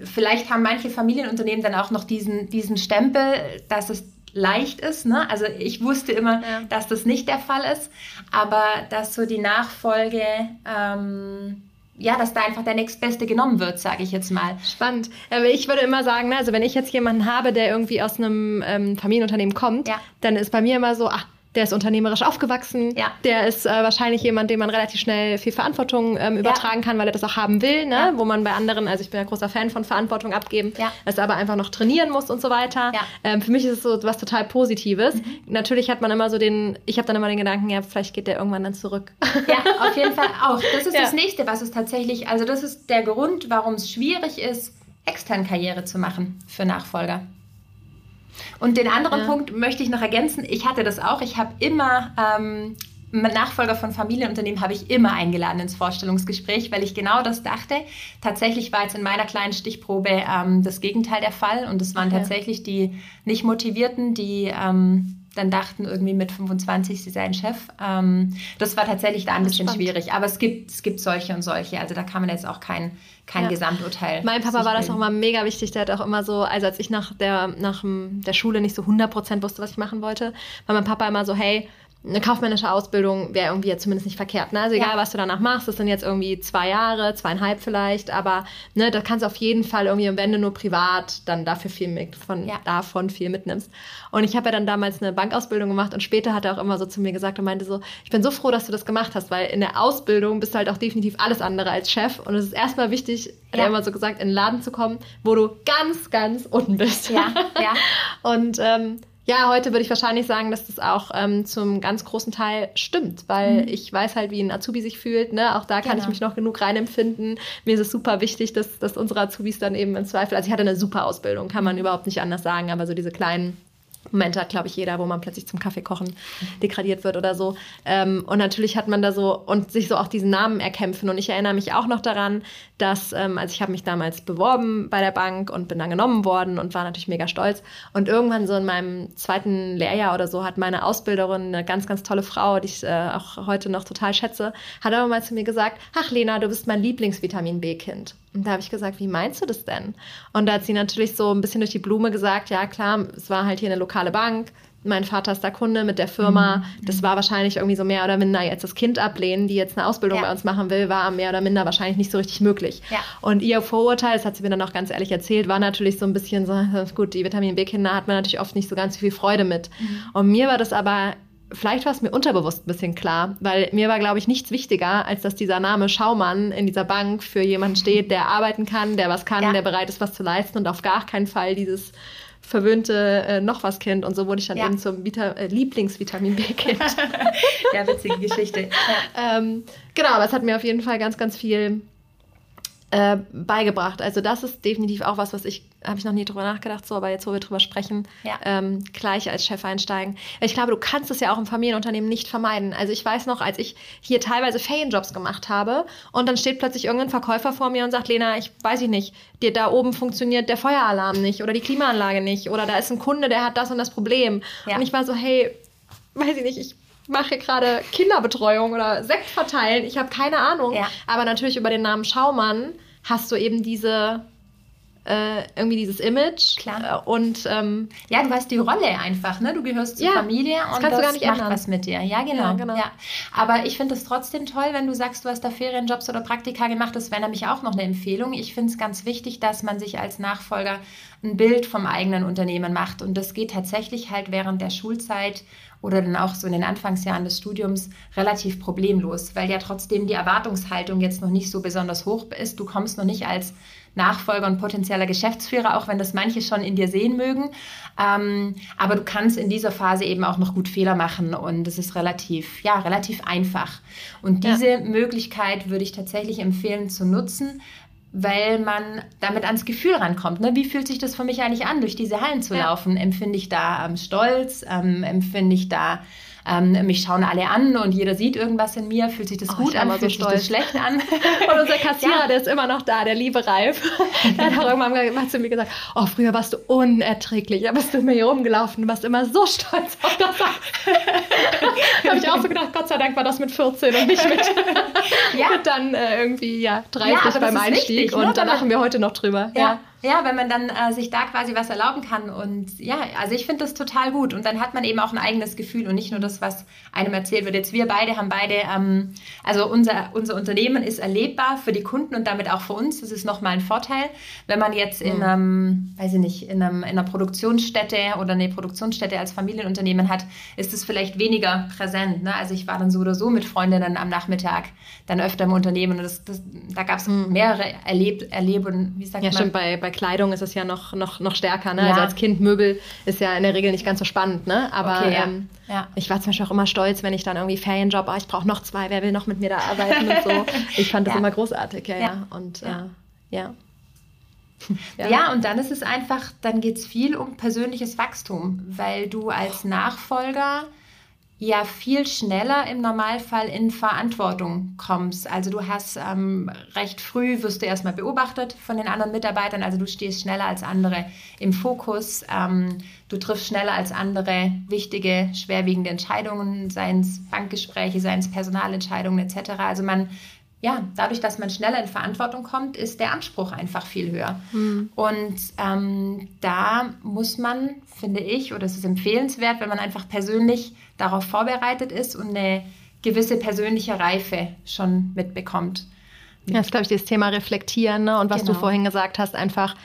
vielleicht haben manche Familienunternehmen dann auch noch diesen, diesen Stempel, dass es leicht ist. Ne? Also ich wusste immer, ja. dass das nicht der Fall ist, aber dass so die Nachfolge ähm, ja, dass da einfach der nächstbeste genommen wird, sage ich jetzt mal. Spannend. Aber ich würde immer sagen, ne, also wenn ich jetzt jemanden habe, der irgendwie aus einem ähm, Familienunternehmen kommt, ja. dann ist bei mir immer so, ach, der ist unternehmerisch aufgewachsen, ja. der ist äh, wahrscheinlich jemand, dem man relativ schnell viel Verantwortung ähm, übertragen ja. kann, weil er das auch haben will, ne? Ja. wo man bei anderen, also ich bin ja großer Fan von Verantwortung abgeben, ja. es aber einfach noch trainieren muss und so weiter. Ähm, für mich ist es so was total Positives. Mhm. Natürlich hat man immer so den, ich habe dann immer den Gedanken, ja, vielleicht geht der irgendwann dann zurück. Ja, auf jeden Fall auch. Das ist das Nächste, was es tatsächlich, also das ist der Grund, warum es schwierig ist, extern Karriere zu machen für Nachfolger. Und den anderen ja. Punkt möchte ich noch ergänzen. Ich hatte das auch. Ich habe immer ähm, Nachfolger von Familienunternehmen habe ich immer eingeladen ins Vorstellungsgespräch, weil ich genau das dachte. Tatsächlich war jetzt in meiner kleinen Stichprobe ähm, das Gegenteil der Fall und es waren okay. tatsächlich die nicht motivierten, die ähm, dann dachten irgendwie mit 25 sie seien Chef. Ähm, das war tatsächlich da ein bisschen spannend. schwierig, aber es gibt, es gibt solche und solche. Also da kann man jetzt auch kein, kein ja. Gesamturteil. Mein Papa war das auch immer mega wichtig. Der hat auch immer so, also als ich nach der, nach der Schule nicht so 100% wusste, was ich machen wollte, war mein Papa immer so, hey, eine kaufmännische Ausbildung wäre irgendwie jetzt zumindest nicht verkehrt. Ne? Also egal, ja. was du danach machst, das sind jetzt irgendwie zwei Jahre, zweieinhalb vielleicht, aber ne, da kannst du auf jeden Fall irgendwie, wenn du nur privat dann dafür viel mit, von, ja. davon viel mitnimmst. Und ich habe ja dann damals eine Bankausbildung gemacht und später hat er auch immer so zu mir gesagt und meinte so, ich bin so froh, dass du das gemacht hast, weil in der Ausbildung bist du halt auch definitiv alles andere als Chef und es ist erstmal wichtig, ja. hat er immer so gesagt, in den Laden zu kommen, wo du ganz, ganz unten bist. Ja, ja. und ähm, ja, heute würde ich wahrscheinlich sagen, dass das auch ähm, zum ganz großen Teil stimmt, weil mhm. ich weiß halt, wie ein Azubi sich fühlt. Ne? Auch da kann genau. ich mich noch genug reinempfinden. Mir ist es super wichtig, dass, dass unsere Azubis dann eben im Zweifel, also ich hatte eine super Ausbildung, kann man überhaupt nicht anders sagen, aber so diese kleinen Momente hat, glaube ich, jeder, wo man plötzlich zum Kaffeekochen degradiert wird oder so. Ähm, und natürlich hat man da so und sich so auch diesen Namen erkämpfen. Und ich erinnere mich auch noch daran, dass, ähm, also ich habe mich damals beworben bei der Bank und bin dann genommen worden und war natürlich mega stolz. Und irgendwann so in meinem zweiten Lehrjahr oder so hat meine Ausbilderin, eine ganz, ganz tolle Frau, die ich äh, auch heute noch total schätze, hat aber mal zu mir gesagt, ach Lena, du bist mein Lieblingsvitamin B-Kind. Und da habe ich gesagt, wie meinst du das denn? Und da hat sie natürlich so ein bisschen durch die Blume gesagt, ja klar, es war halt hier eine lokale Bank. Mein Vater ist da Kunde mit der Firma. Mhm. Das war wahrscheinlich irgendwie so mehr oder minder jetzt das Kind ablehnen, die jetzt eine Ausbildung ja. bei uns machen will, war mehr oder minder wahrscheinlich nicht so richtig möglich. Ja. Und ihr Vorurteil, das hat sie mir dann auch ganz ehrlich erzählt, war natürlich so ein bisschen so, gut, die Vitamin B-Kinder hat man natürlich oft nicht so ganz viel Freude mit. Mhm. Und mir war das aber vielleicht war es mir unterbewusst ein bisschen klar, weil mir war, glaube ich, nichts wichtiger, als dass dieser Name Schaumann in dieser Bank für jemanden steht, der arbeiten kann, der was kann, ja. der bereit ist, was zu leisten und auf gar keinen Fall dieses verwöhnte äh, noch was Kind und so wurde ich dann ja. eben zum Vita äh, Lieblingsvitamin B-Kind. ja, witzige Geschichte. Ja. Ähm, genau, aber es hat mir auf jeden Fall ganz, ganz viel äh, beigebracht. Also das ist definitiv auch was, was ich, habe ich noch nie drüber nachgedacht, so, aber jetzt, wo wir drüber sprechen, ja. ähm, gleich als Chef einsteigen. Ich glaube, du kannst es ja auch im Familienunternehmen nicht vermeiden. Also ich weiß noch, als ich hier teilweise Ferienjobs gemacht habe und dann steht plötzlich irgendein Verkäufer vor mir und sagt, Lena, ich weiß ich nicht, dir da oben funktioniert der Feueralarm nicht oder die Klimaanlage nicht oder da ist ein Kunde, der hat das und das Problem. Ja. Und ich war so, hey, weiß ich nicht, ich mache gerade Kinderbetreuung oder Sekt verteilen. Ich habe keine Ahnung. Ja. Aber natürlich über den Namen Schaumann hast du eben diese äh, irgendwie dieses Image. Klar. Äh, und ähm, ja, du hast die Rolle einfach, ne? Du gehörst zur ja, Familie das und das macht ändern. was mit dir. Ja, genau. Ja, genau. Ja. Aber ich finde es trotzdem toll, wenn du sagst, du hast da Ferienjobs oder Praktika gemacht. Das wäre nämlich auch noch eine Empfehlung. Ich finde es ganz wichtig, dass man sich als Nachfolger ein Bild vom eigenen Unternehmen macht. Und das geht tatsächlich halt während der Schulzeit oder dann auch so in den Anfangsjahren des Studiums relativ problemlos, weil ja trotzdem die Erwartungshaltung jetzt noch nicht so besonders hoch ist. Du kommst noch nicht als Nachfolger und potenzieller Geschäftsführer, auch wenn das manche schon in dir sehen mögen. Ähm, aber du kannst in dieser Phase eben auch noch gut Fehler machen und es ist relativ, ja, relativ einfach. Und diese ja. Möglichkeit würde ich tatsächlich empfehlen zu nutzen, weil man damit ans Gefühl rankommt. Ne? Wie fühlt sich das für mich eigentlich an, durch diese Hallen zu ja. laufen? Empfinde ich da ähm, Stolz? Ähm, empfinde ich da ähm, mich schauen alle an und jeder sieht irgendwas in mir, fühlt sich das oh, gut an, fühlt so sich das schlecht an. und unser Kassierer, ja. der ist immer noch da, der liebe Ralf, der hat auch irgendwann mal zu mir gesagt, oh, früher warst du unerträglich, aber bist du immer hier rumgelaufen, du warst immer so stolz auf das. da habe ich auch so gedacht, Gott sei Dank war das mit 14 und nicht mit, ja. mit dann äh, irgendwie ja, 30 ja, beim Einstieg wichtig, und ne? da lachen wir heute noch drüber. ja. Ja, wenn man dann äh, sich da quasi was erlauben kann. Und ja, also ich finde das total gut. Und dann hat man eben auch ein eigenes Gefühl und nicht nur das, was einem erzählt wird. Jetzt wir beide haben beide, ähm, also unser, unser Unternehmen ist erlebbar für die Kunden und damit auch für uns. Das ist nochmal ein Vorteil. Wenn man jetzt in mhm. einem, weiß ich nicht, in, einem, in einer Produktionsstätte oder eine Produktionsstätte als Familienunternehmen hat, ist es vielleicht weniger präsent. Ne? Also ich war dann so oder so mit Freundinnen am Nachmittag dann öfter im Unternehmen und das, das, da gab es mhm. mehrere Erleb Erleben, wie sagt ja, man? Stimmt, bei, bei bei Kleidung ist es ja noch, noch, noch stärker. Ne? Also ja. Also als Kind Möbel ist ja in der Regel nicht ganz so spannend. Ne? Aber okay, ja. Ähm, ja. ich war zum Beispiel auch immer stolz, wenn ich dann irgendwie Ferienjob, oh, ich brauche noch zwei, wer will noch mit mir da arbeiten und so. Ich fand das immer großartig, ja, ja. Und äh, ja. Ja. ja. und dann ist es einfach, dann geht es viel um persönliches Wachstum, weil du als Nachfolger ja viel schneller im Normalfall in Verantwortung kommst. Also du hast ähm, recht früh, wirst du erstmal beobachtet von den anderen Mitarbeitern, also du stehst schneller als andere im Fokus, ähm, du triffst schneller als andere wichtige, schwerwiegende Entscheidungen, seien es Bankgespräche, seien es Personalentscheidungen etc. Also man ja, dadurch, dass man schneller in Verantwortung kommt, ist der Anspruch einfach viel höher. Mhm. Und ähm, da muss man, finde ich, oder es ist empfehlenswert, wenn man einfach persönlich darauf vorbereitet ist und eine gewisse persönliche Reife schon mitbekommt. Das ist, glaube ich, das Thema Reflektieren ne? und was genau. du vorhin gesagt hast, einfach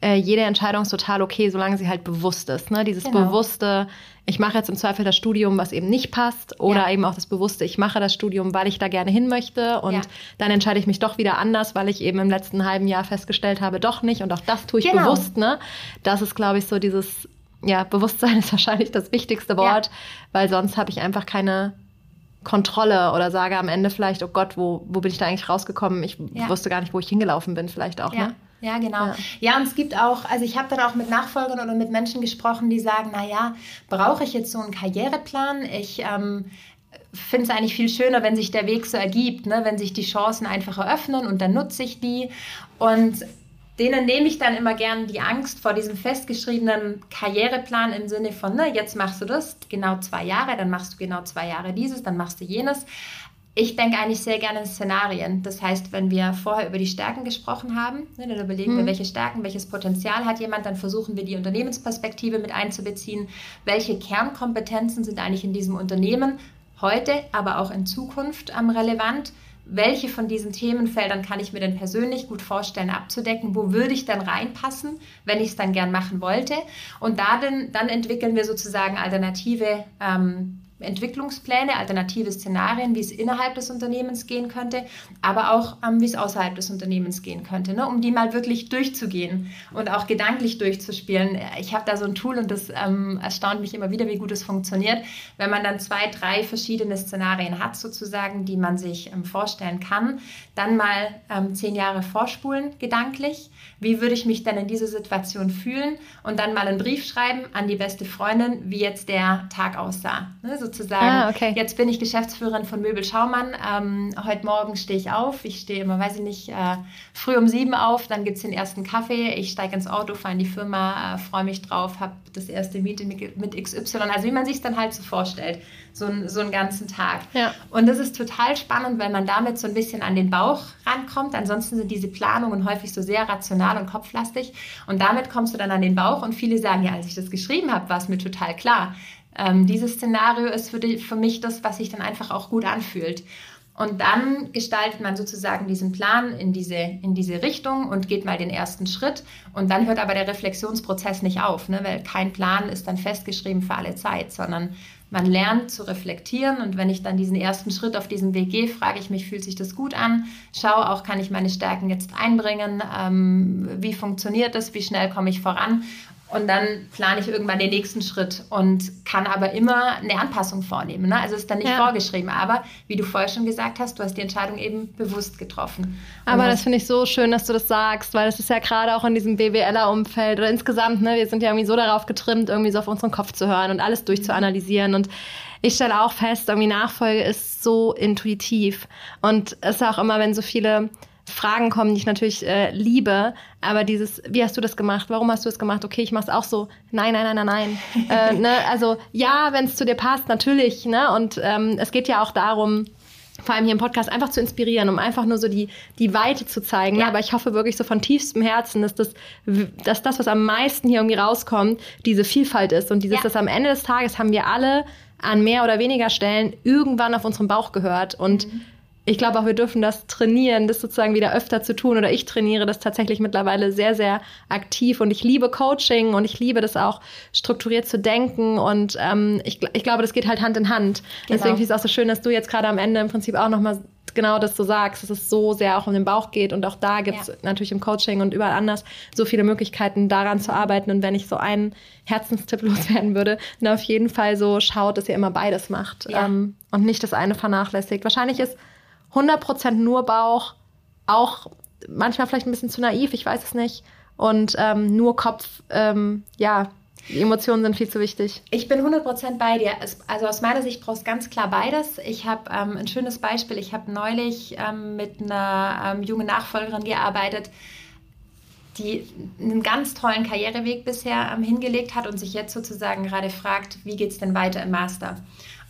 äh, jede Entscheidung ist total okay, solange sie halt bewusst ist. Ne? Dieses genau. bewusste, ich mache jetzt im Zweifel das Studium, was eben nicht passt, oder ja. eben auch das bewusste, ich mache das Studium, weil ich da gerne hin möchte und ja. dann entscheide ich mich doch wieder anders, weil ich eben im letzten halben Jahr festgestellt habe, doch nicht und auch das tue ich genau. bewusst. Ne? Das ist, glaube ich, so dieses, ja, Bewusstsein ist wahrscheinlich das wichtigste Wort, ja. weil sonst habe ich einfach keine Kontrolle oder sage am Ende vielleicht, oh Gott, wo, wo bin ich da eigentlich rausgekommen? Ich wusste gar nicht, wo ich hingelaufen bin, vielleicht auch. Ne? Ja, genau. Ja. ja, und es gibt auch, also ich habe dann auch mit Nachfolgern oder mit Menschen gesprochen, die sagen, naja, brauche ich jetzt so einen Karriereplan? Ich ähm, finde es eigentlich viel schöner, wenn sich der Weg so ergibt, ne? wenn sich die Chancen einfach eröffnen und dann nutze ich die. Und denen nehme ich dann immer gern die Angst vor diesem festgeschriebenen Karriereplan im Sinne von, ne, jetzt machst du das genau zwei Jahre, dann machst du genau zwei Jahre dieses, dann machst du jenes. Ich denke eigentlich sehr gerne in Szenarien. Das heißt, wenn wir vorher über die Stärken gesprochen haben, ne, dann überlegen mhm. wir, welche Stärken, welches Potenzial hat jemand, dann versuchen wir die Unternehmensperspektive mit einzubeziehen. Welche Kernkompetenzen sind eigentlich in diesem Unternehmen heute, aber auch in Zukunft ähm, relevant? Welche von diesen Themenfeldern kann ich mir denn persönlich gut vorstellen abzudecken, wo würde ich dann reinpassen, wenn ich es dann gern machen wollte. Und da dann, dann entwickeln wir sozusagen alternative ähm, Entwicklungspläne, alternative Szenarien, wie es innerhalb des Unternehmens gehen könnte, aber auch ähm, wie es außerhalb des Unternehmens gehen könnte, ne? um die mal wirklich durchzugehen und auch gedanklich durchzuspielen. Ich habe da so ein Tool und das ähm, erstaunt mich immer wieder, wie gut es funktioniert, wenn man dann zwei, drei verschiedene Szenarien hat, sozusagen, die man sich ähm, vorstellen kann, dann mal ähm, zehn Jahre vorspulen, gedanklich. Wie würde ich mich denn in dieser Situation fühlen? Und dann mal einen Brief schreiben an die beste Freundin, wie jetzt der Tag aussah. Ne? Sozusagen. Ah, okay. Jetzt bin ich Geschäftsführerin von Möbel Schaumann. Ähm, heute Morgen stehe ich auf. Ich stehe immer, weiß ich nicht, äh, früh um sieben auf. Dann gibt es den ersten Kaffee. Ich steige ins Auto, fahre in die Firma, äh, freue mich drauf, habe das erste Meeting mit, XY. Also wie man sich dann halt so vorstellt, so, ein, so einen ganzen Tag. Ja. Und das ist total spannend, weil man damit so ein bisschen an den Bauch rankommt. Ansonsten sind diese Planungen häufig so sehr rational und kopflastig. Und damit kommst du dann an den Bauch. Und viele sagen, ja, als ich das geschrieben habe, war es mir total klar. Ähm, dieses Szenario ist für, die, für mich das, was sich dann einfach auch gut anfühlt. Und dann gestaltet man sozusagen diesen Plan in diese, in diese Richtung und geht mal den ersten Schritt. Und dann hört aber der Reflexionsprozess nicht auf, ne? weil kein Plan ist dann festgeschrieben für alle Zeit, sondern man lernt zu reflektieren. Und wenn ich dann diesen ersten Schritt auf diesem Weg gehe, frage ich mich, fühlt sich das gut an? Schaue auch, kann ich meine Stärken jetzt einbringen? Ähm, wie funktioniert das? Wie schnell komme ich voran? Und dann plane ich irgendwann den nächsten Schritt und kann aber immer eine Anpassung vornehmen. Ne? Also ist dann nicht ja. vorgeschrieben. Aber wie du vorher schon gesagt hast, du hast die Entscheidung eben bewusst getroffen. Aber das finde ich so schön, dass du das sagst, weil das ist ja gerade auch in diesem BWLer-Umfeld oder insgesamt, ne, wir sind ja irgendwie so darauf getrimmt, irgendwie so auf unseren Kopf zu hören und alles durchzuanalysieren. Und ich stelle auch fest, irgendwie Nachfolge ist so intuitiv. Und es ist auch immer, wenn so viele Fragen kommen, die ich natürlich äh, liebe, aber dieses, wie hast du das gemacht? Warum hast du das gemacht? Okay, ich mache es auch so. Nein, nein, nein, nein, nein. äh, ne? Also ja, wenn es zu dir passt, natürlich. Ne? Und ähm, es geht ja auch darum, vor allem hier im Podcast einfach zu inspirieren, um einfach nur so die, die Weite zu zeigen. Ja. Aber ich hoffe wirklich so von tiefstem Herzen, dass das, dass das, was am meisten hier irgendwie rauskommt, diese Vielfalt ist und dieses, ja. dass am Ende des Tages haben wir alle an mehr oder weniger Stellen irgendwann auf unserem Bauch gehört und mhm ich glaube auch, wir dürfen das trainieren, das sozusagen wieder öfter zu tun. Oder ich trainiere das tatsächlich mittlerweile sehr, sehr aktiv. Und ich liebe Coaching und ich liebe das auch, strukturiert zu denken. Und ähm, ich, ich glaube, das geht halt Hand in Hand. Genau. Deswegen ist es auch so schön, dass du jetzt gerade am Ende im Prinzip auch nochmal genau das so sagst, dass es so sehr auch um den Bauch geht. Und auch da gibt es ja. natürlich im Coaching und überall anders so viele Möglichkeiten, daran zu arbeiten. Und wenn ich so einen Herzenstipp loswerden würde, dann auf jeden Fall so schaut, dass ihr immer beides macht ja. ähm, und nicht das eine vernachlässigt. Wahrscheinlich ist 100% nur Bauch, auch manchmal vielleicht ein bisschen zu naiv, ich weiß es nicht. und ähm, nur Kopf, ähm, ja, die Emotionen sind viel zu wichtig. Ich bin 100% bei dir. Also aus meiner Sicht brauchst du ganz klar beides. Ich habe ähm, ein schönes Beispiel. Ich habe neulich ähm, mit einer ähm, jungen Nachfolgerin gearbeitet, die einen ganz tollen Karriereweg bisher ähm, hingelegt hat und sich jetzt sozusagen gerade fragt, wie geht es denn weiter im Master?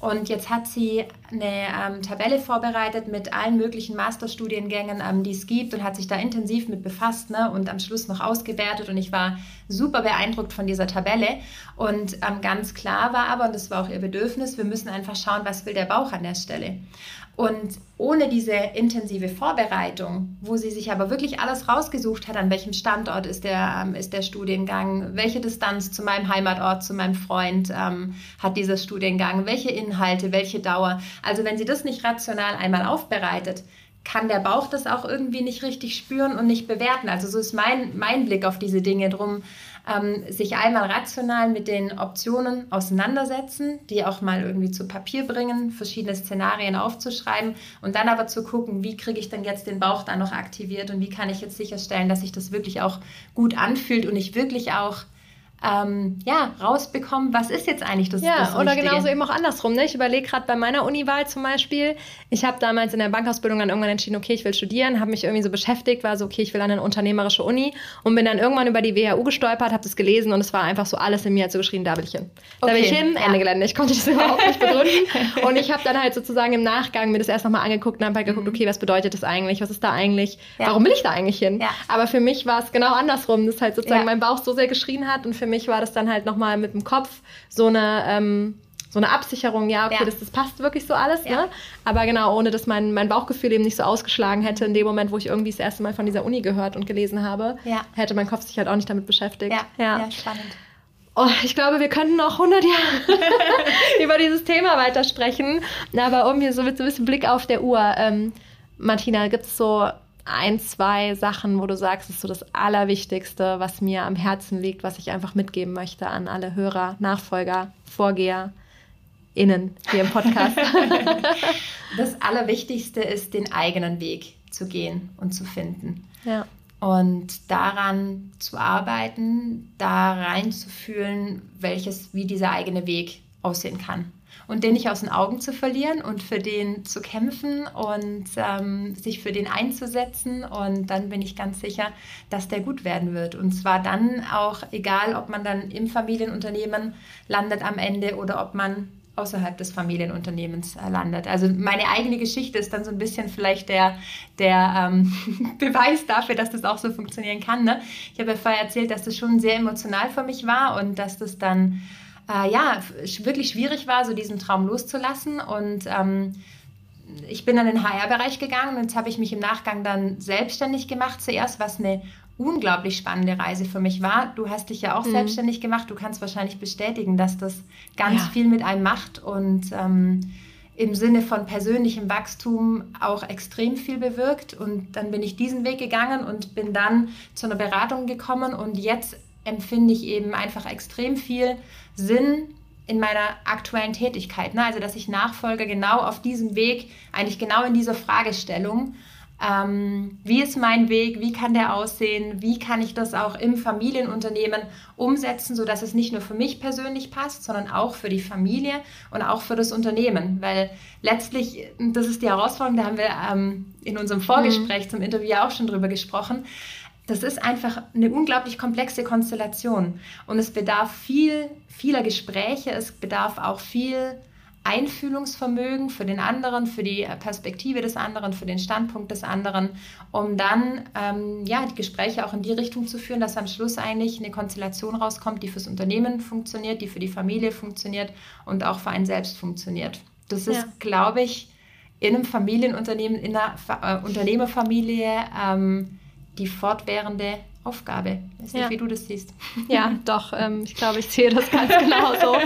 Und jetzt hat sie eine ähm, Tabelle vorbereitet mit allen möglichen Masterstudiengängen, ähm, die es gibt und hat sich da intensiv mit befasst ne, und am Schluss noch ausgewertet. Und ich war super beeindruckt von dieser Tabelle. Und ähm, ganz klar war aber, und das war auch ihr Bedürfnis, wir müssen einfach schauen, was will der Bauch an der Stelle. Und ohne diese intensive Vorbereitung, wo sie sich aber wirklich alles rausgesucht hat, an welchem Standort ist der, ähm, ist der Studiengang, welche Distanz zu meinem Heimatort, zu meinem Freund ähm, hat dieser Studiengang, welche Inhalte, welche Dauer. Also wenn sie das nicht rational einmal aufbereitet, kann der Bauch das auch irgendwie nicht richtig spüren und nicht bewerten. Also so ist mein, mein Blick auf diese Dinge drum ähm, sich einmal rational mit den Optionen auseinandersetzen, die auch mal irgendwie zu Papier bringen, verschiedene Szenarien aufzuschreiben und dann aber zu gucken, wie kriege ich denn jetzt den Bauch da noch aktiviert und wie kann ich jetzt sicherstellen, dass sich das wirklich auch gut anfühlt und ich wirklich auch ähm, ja, rausbekommen, was ist jetzt eigentlich das Ja, das oder genauso eben auch andersrum. Ne? Ich überlege gerade bei meiner Uniwahl zum Beispiel, ich habe damals in der Bankausbildung dann irgendwann entschieden, okay, ich will studieren, habe mich irgendwie so beschäftigt, war so, okay, ich will an eine unternehmerische Uni und bin dann irgendwann über die WHU gestolpert, habe das gelesen und es war einfach so alles in mir hat so geschrien, da will ich hin. Da will ich hin, ja. Ende Gelände. Ich konnte das überhaupt nicht begründen. und ich habe dann halt sozusagen im Nachgang mir das erst nochmal angeguckt und habe halt geguckt, mhm. okay, was bedeutet das eigentlich, was ist da eigentlich, ja. warum will ich da eigentlich hin? Ja. Aber für mich war es genau andersrum, dass halt sozusagen mein Bauch so sehr geschrien hat und für mich war das dann halt nochmal mit dem Kopf so eine, ähm, so eine Absicherung, ja, okay, ja. Das, das passt wirklich so alles, ja. ne? Aber genau, ohne dass mein, mein Bauchgefühl eben nicht so ausgeschlagen hätte, in dem Moment, wo ich irgendwie das erste Mal von dieser Uni gehört und gelesen habe, ja. hätte mein Kopf sich halt auch nicht damit beschäftigt. Ja, ja. spannend. Oh, ich glaube, wir könnten noch 100 Jahre über dieses Thema weitersprechen. Aber um hier so mit so ein bisschen Blick auf der Uhr, ähm, Martina, gibt es so ein, zwei Sachen, wo du sagst, das ist so das Allerwichtigste, was mir am Herzen liegt, was ich einfach mitgeben möchte an alle Hörer, Nachfolger, Vorgeher, innen hier im Podcast? das Allerwichtigste ist, den eigenen Weg zu gehen und zu finden. Ja. Und daran zu arbeiten, da reinzufühlen, welches, wie dieser eigene Weg aussehen kann und den nicht aus den Augen zu verlieren und für den zu kämpfen und ähm, sich für den einzusetzen. Und dann bin ich ganz sicher, dass der gut werden wird. Und zwar dann auch, egal ob man dann im Familienunternehmen landet am Ende oder ob man außerhalb des Familienunternehmens äh, landet. Also meine eigene Geschichte ist dann so ein bisschen vielleicht der, der ähm, Beweis dafür, dass das auch so funktionieren kann. Ne? Ich habe ja vorher erzählt, dass das schon sehr emotional für mich war und dass das dann äh, ja, wirklich schwierig war, so diesen Traum loszulassen. Und ähm, ich bin dann in den HR-Bereich gegangen und jetzt habe ich mich im Nachgang dann selbstständig gemacht zuerst, was eine unglaublich spannende Reise für mich war. Du hast dich ja auch mhm. selbstständig gemacht. Du kannst wahrscheinlich bestätigen, dass das ganz ja. viel mit einem macht und ähm, im Sinne von persönlichem Wachstum auch extrem viel bewirkt. Und dann bin ich diesen Weg gegangen und bin dann zu einer Beratung gekommen und jetzt empfinde ich eben einfach extrem viel Sinn in meiner aktuellen Tätigkeit. Ne? Also, dass ich nachfolge genau auf diesem Weg, eigentlich genau in dieser Fragestellung. Ähm, wie ist mein Weg? Wie kann der aussehen? Wie kann ich das auch im Familienunternehmen umsetzen, sodass es nicht nur für mich persönlich passt, sondern auch für die Familie und auch für das Unternehmen? Weil letztlich, das ist die Herausforderung, da haben wir ähm, in unserem Vorgespräch mhm. zum Interview auch schon drüber gesprochen das ist einfach eine unglaublich komplexe Konstellation. Und es bedarf viel, vieler Gespräche, es bedarf auch viel Einfühlungsvermögen für den anderen, für die Perspektive des anderen, für den Standpunkt des anderen, um dann ähm, ja, die Gespräche auch in die Richtung zu führen, dass am Schluss eigentlich eine Konstellation rauskommt, die fürs Unternehmen funktioniert, die für die Familie funktioniert und auch für einen selbst funktioniert. Das ist, ja. glaube ich, in einem Familienunternehmen, in einer äh, Unternehmerfamilie ähm, die fortwährende Aufgabe. Weiß nicht, ja. wie du das siehst. Ja, doch. Ähm, ich glaube, ich sehe das ganz genauso.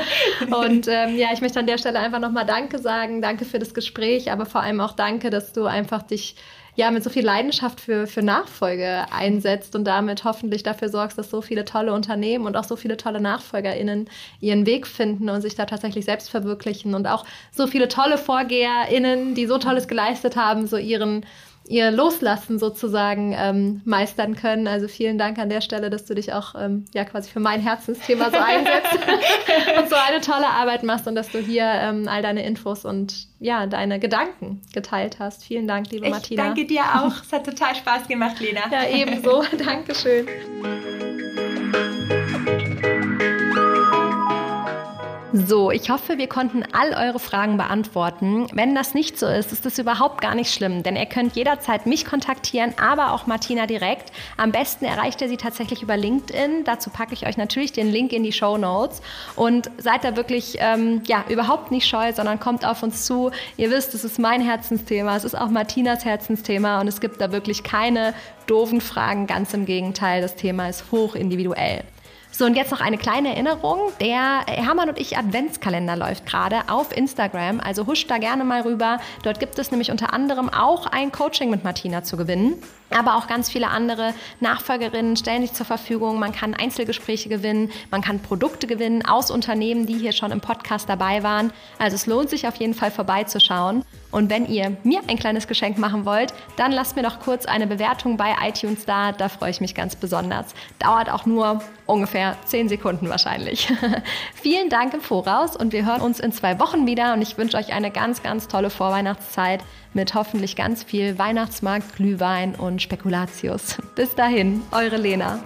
Und ähm, ja, ich möchte an der Stelle einfach nochmal Danke sagen. Danke für das Gespräch, aber vor allem auch danke, dass du einfach dich ja mit so viel Leidenschaft für, für Nachfolge einsetzt und damit hoffentlich dafür sorgst, dass so viele tolle Unternehmen und auch so viele tolle NachfolgerInnen ihren Weg finden und sich da tatsächlich selbst verwirklichen und auch so viele tolle VorgeherInnen, die so Tolles geleistet haben, so ihren ihr Loslassen sozusagen ähm, meistern können. Also vielen Dank an der Stelle, dass du dich auch ähm, ja quasi für mein Herzensthema so einsetzt und so eine tolle Arbeit machst und dass du hier ähm, all deine Infos und ja, deine Gedanken geteilt hast. Vielen Dank, liebe ich Martina. Danke dir auch. Es hat total Spaß gemacht, Lena. Ja, ebenso. Dankeschön. So, ich hoffe, wir konnten all eure Fragen beantworten. Wenn das nicht so ist, ist das überhaupt gar nicht schlimm, denn ihr könnt jederzeit mich kontaktieren, aber auch Martina direkt. Am besten erreicht ihr sie tatsächlich über LinkedIn. Dazu packe ich euch natürlich den Link in die Show Notes und seid da wirklich ähm, ja überhaupt nicht scheu, sondern kommt auf uns zu. Ihr wisst, es ist mein Herzensthema, es ist auch Martinas Herzensthema und es gibt da wirklich keine doofen Fragen. Ganz im Gegenteil, das Thema ist hoch individuell. So, und jetzt noch eine kleine Erinnerung. Der Hermann und ich Adventskalender läuft gerade auf Instagram. Also huscht da gerne mal rüber. Dort gibt es nämlich unter anderem auch ein Coaching mit Martina zu gewinnen. Aber auch ganz viele andere Nachfolgerinnen stellen sich zur Verfügung. Man kann Einzelgespräche gewinnen, man kann Produkte gewinnen aus Unternehmen, die hier schon im Podcast dabei waren. Also es lohnt sich auf jeden Fall vorbeizuschauen. Und wenn ihr mir ein kleines Geschenk machen wollt, dann lasst mir doch kurz eine Bewertung bei iTunes da. Da freue ich mich ganz besonders. Dauert auch nur ungefähr 10 Sekunden wahrscheinlich. Vielen Dank im Voraus und wir hören uns in zwei Wochen wieder. Und ich wünsche euch eine ganz, ganz tolle Vorweihnachtszeit mit hoffentlich ganz viel Weihnachtsmarkt, Glühwein und Spekulatius. Bis dahin, eure Lena.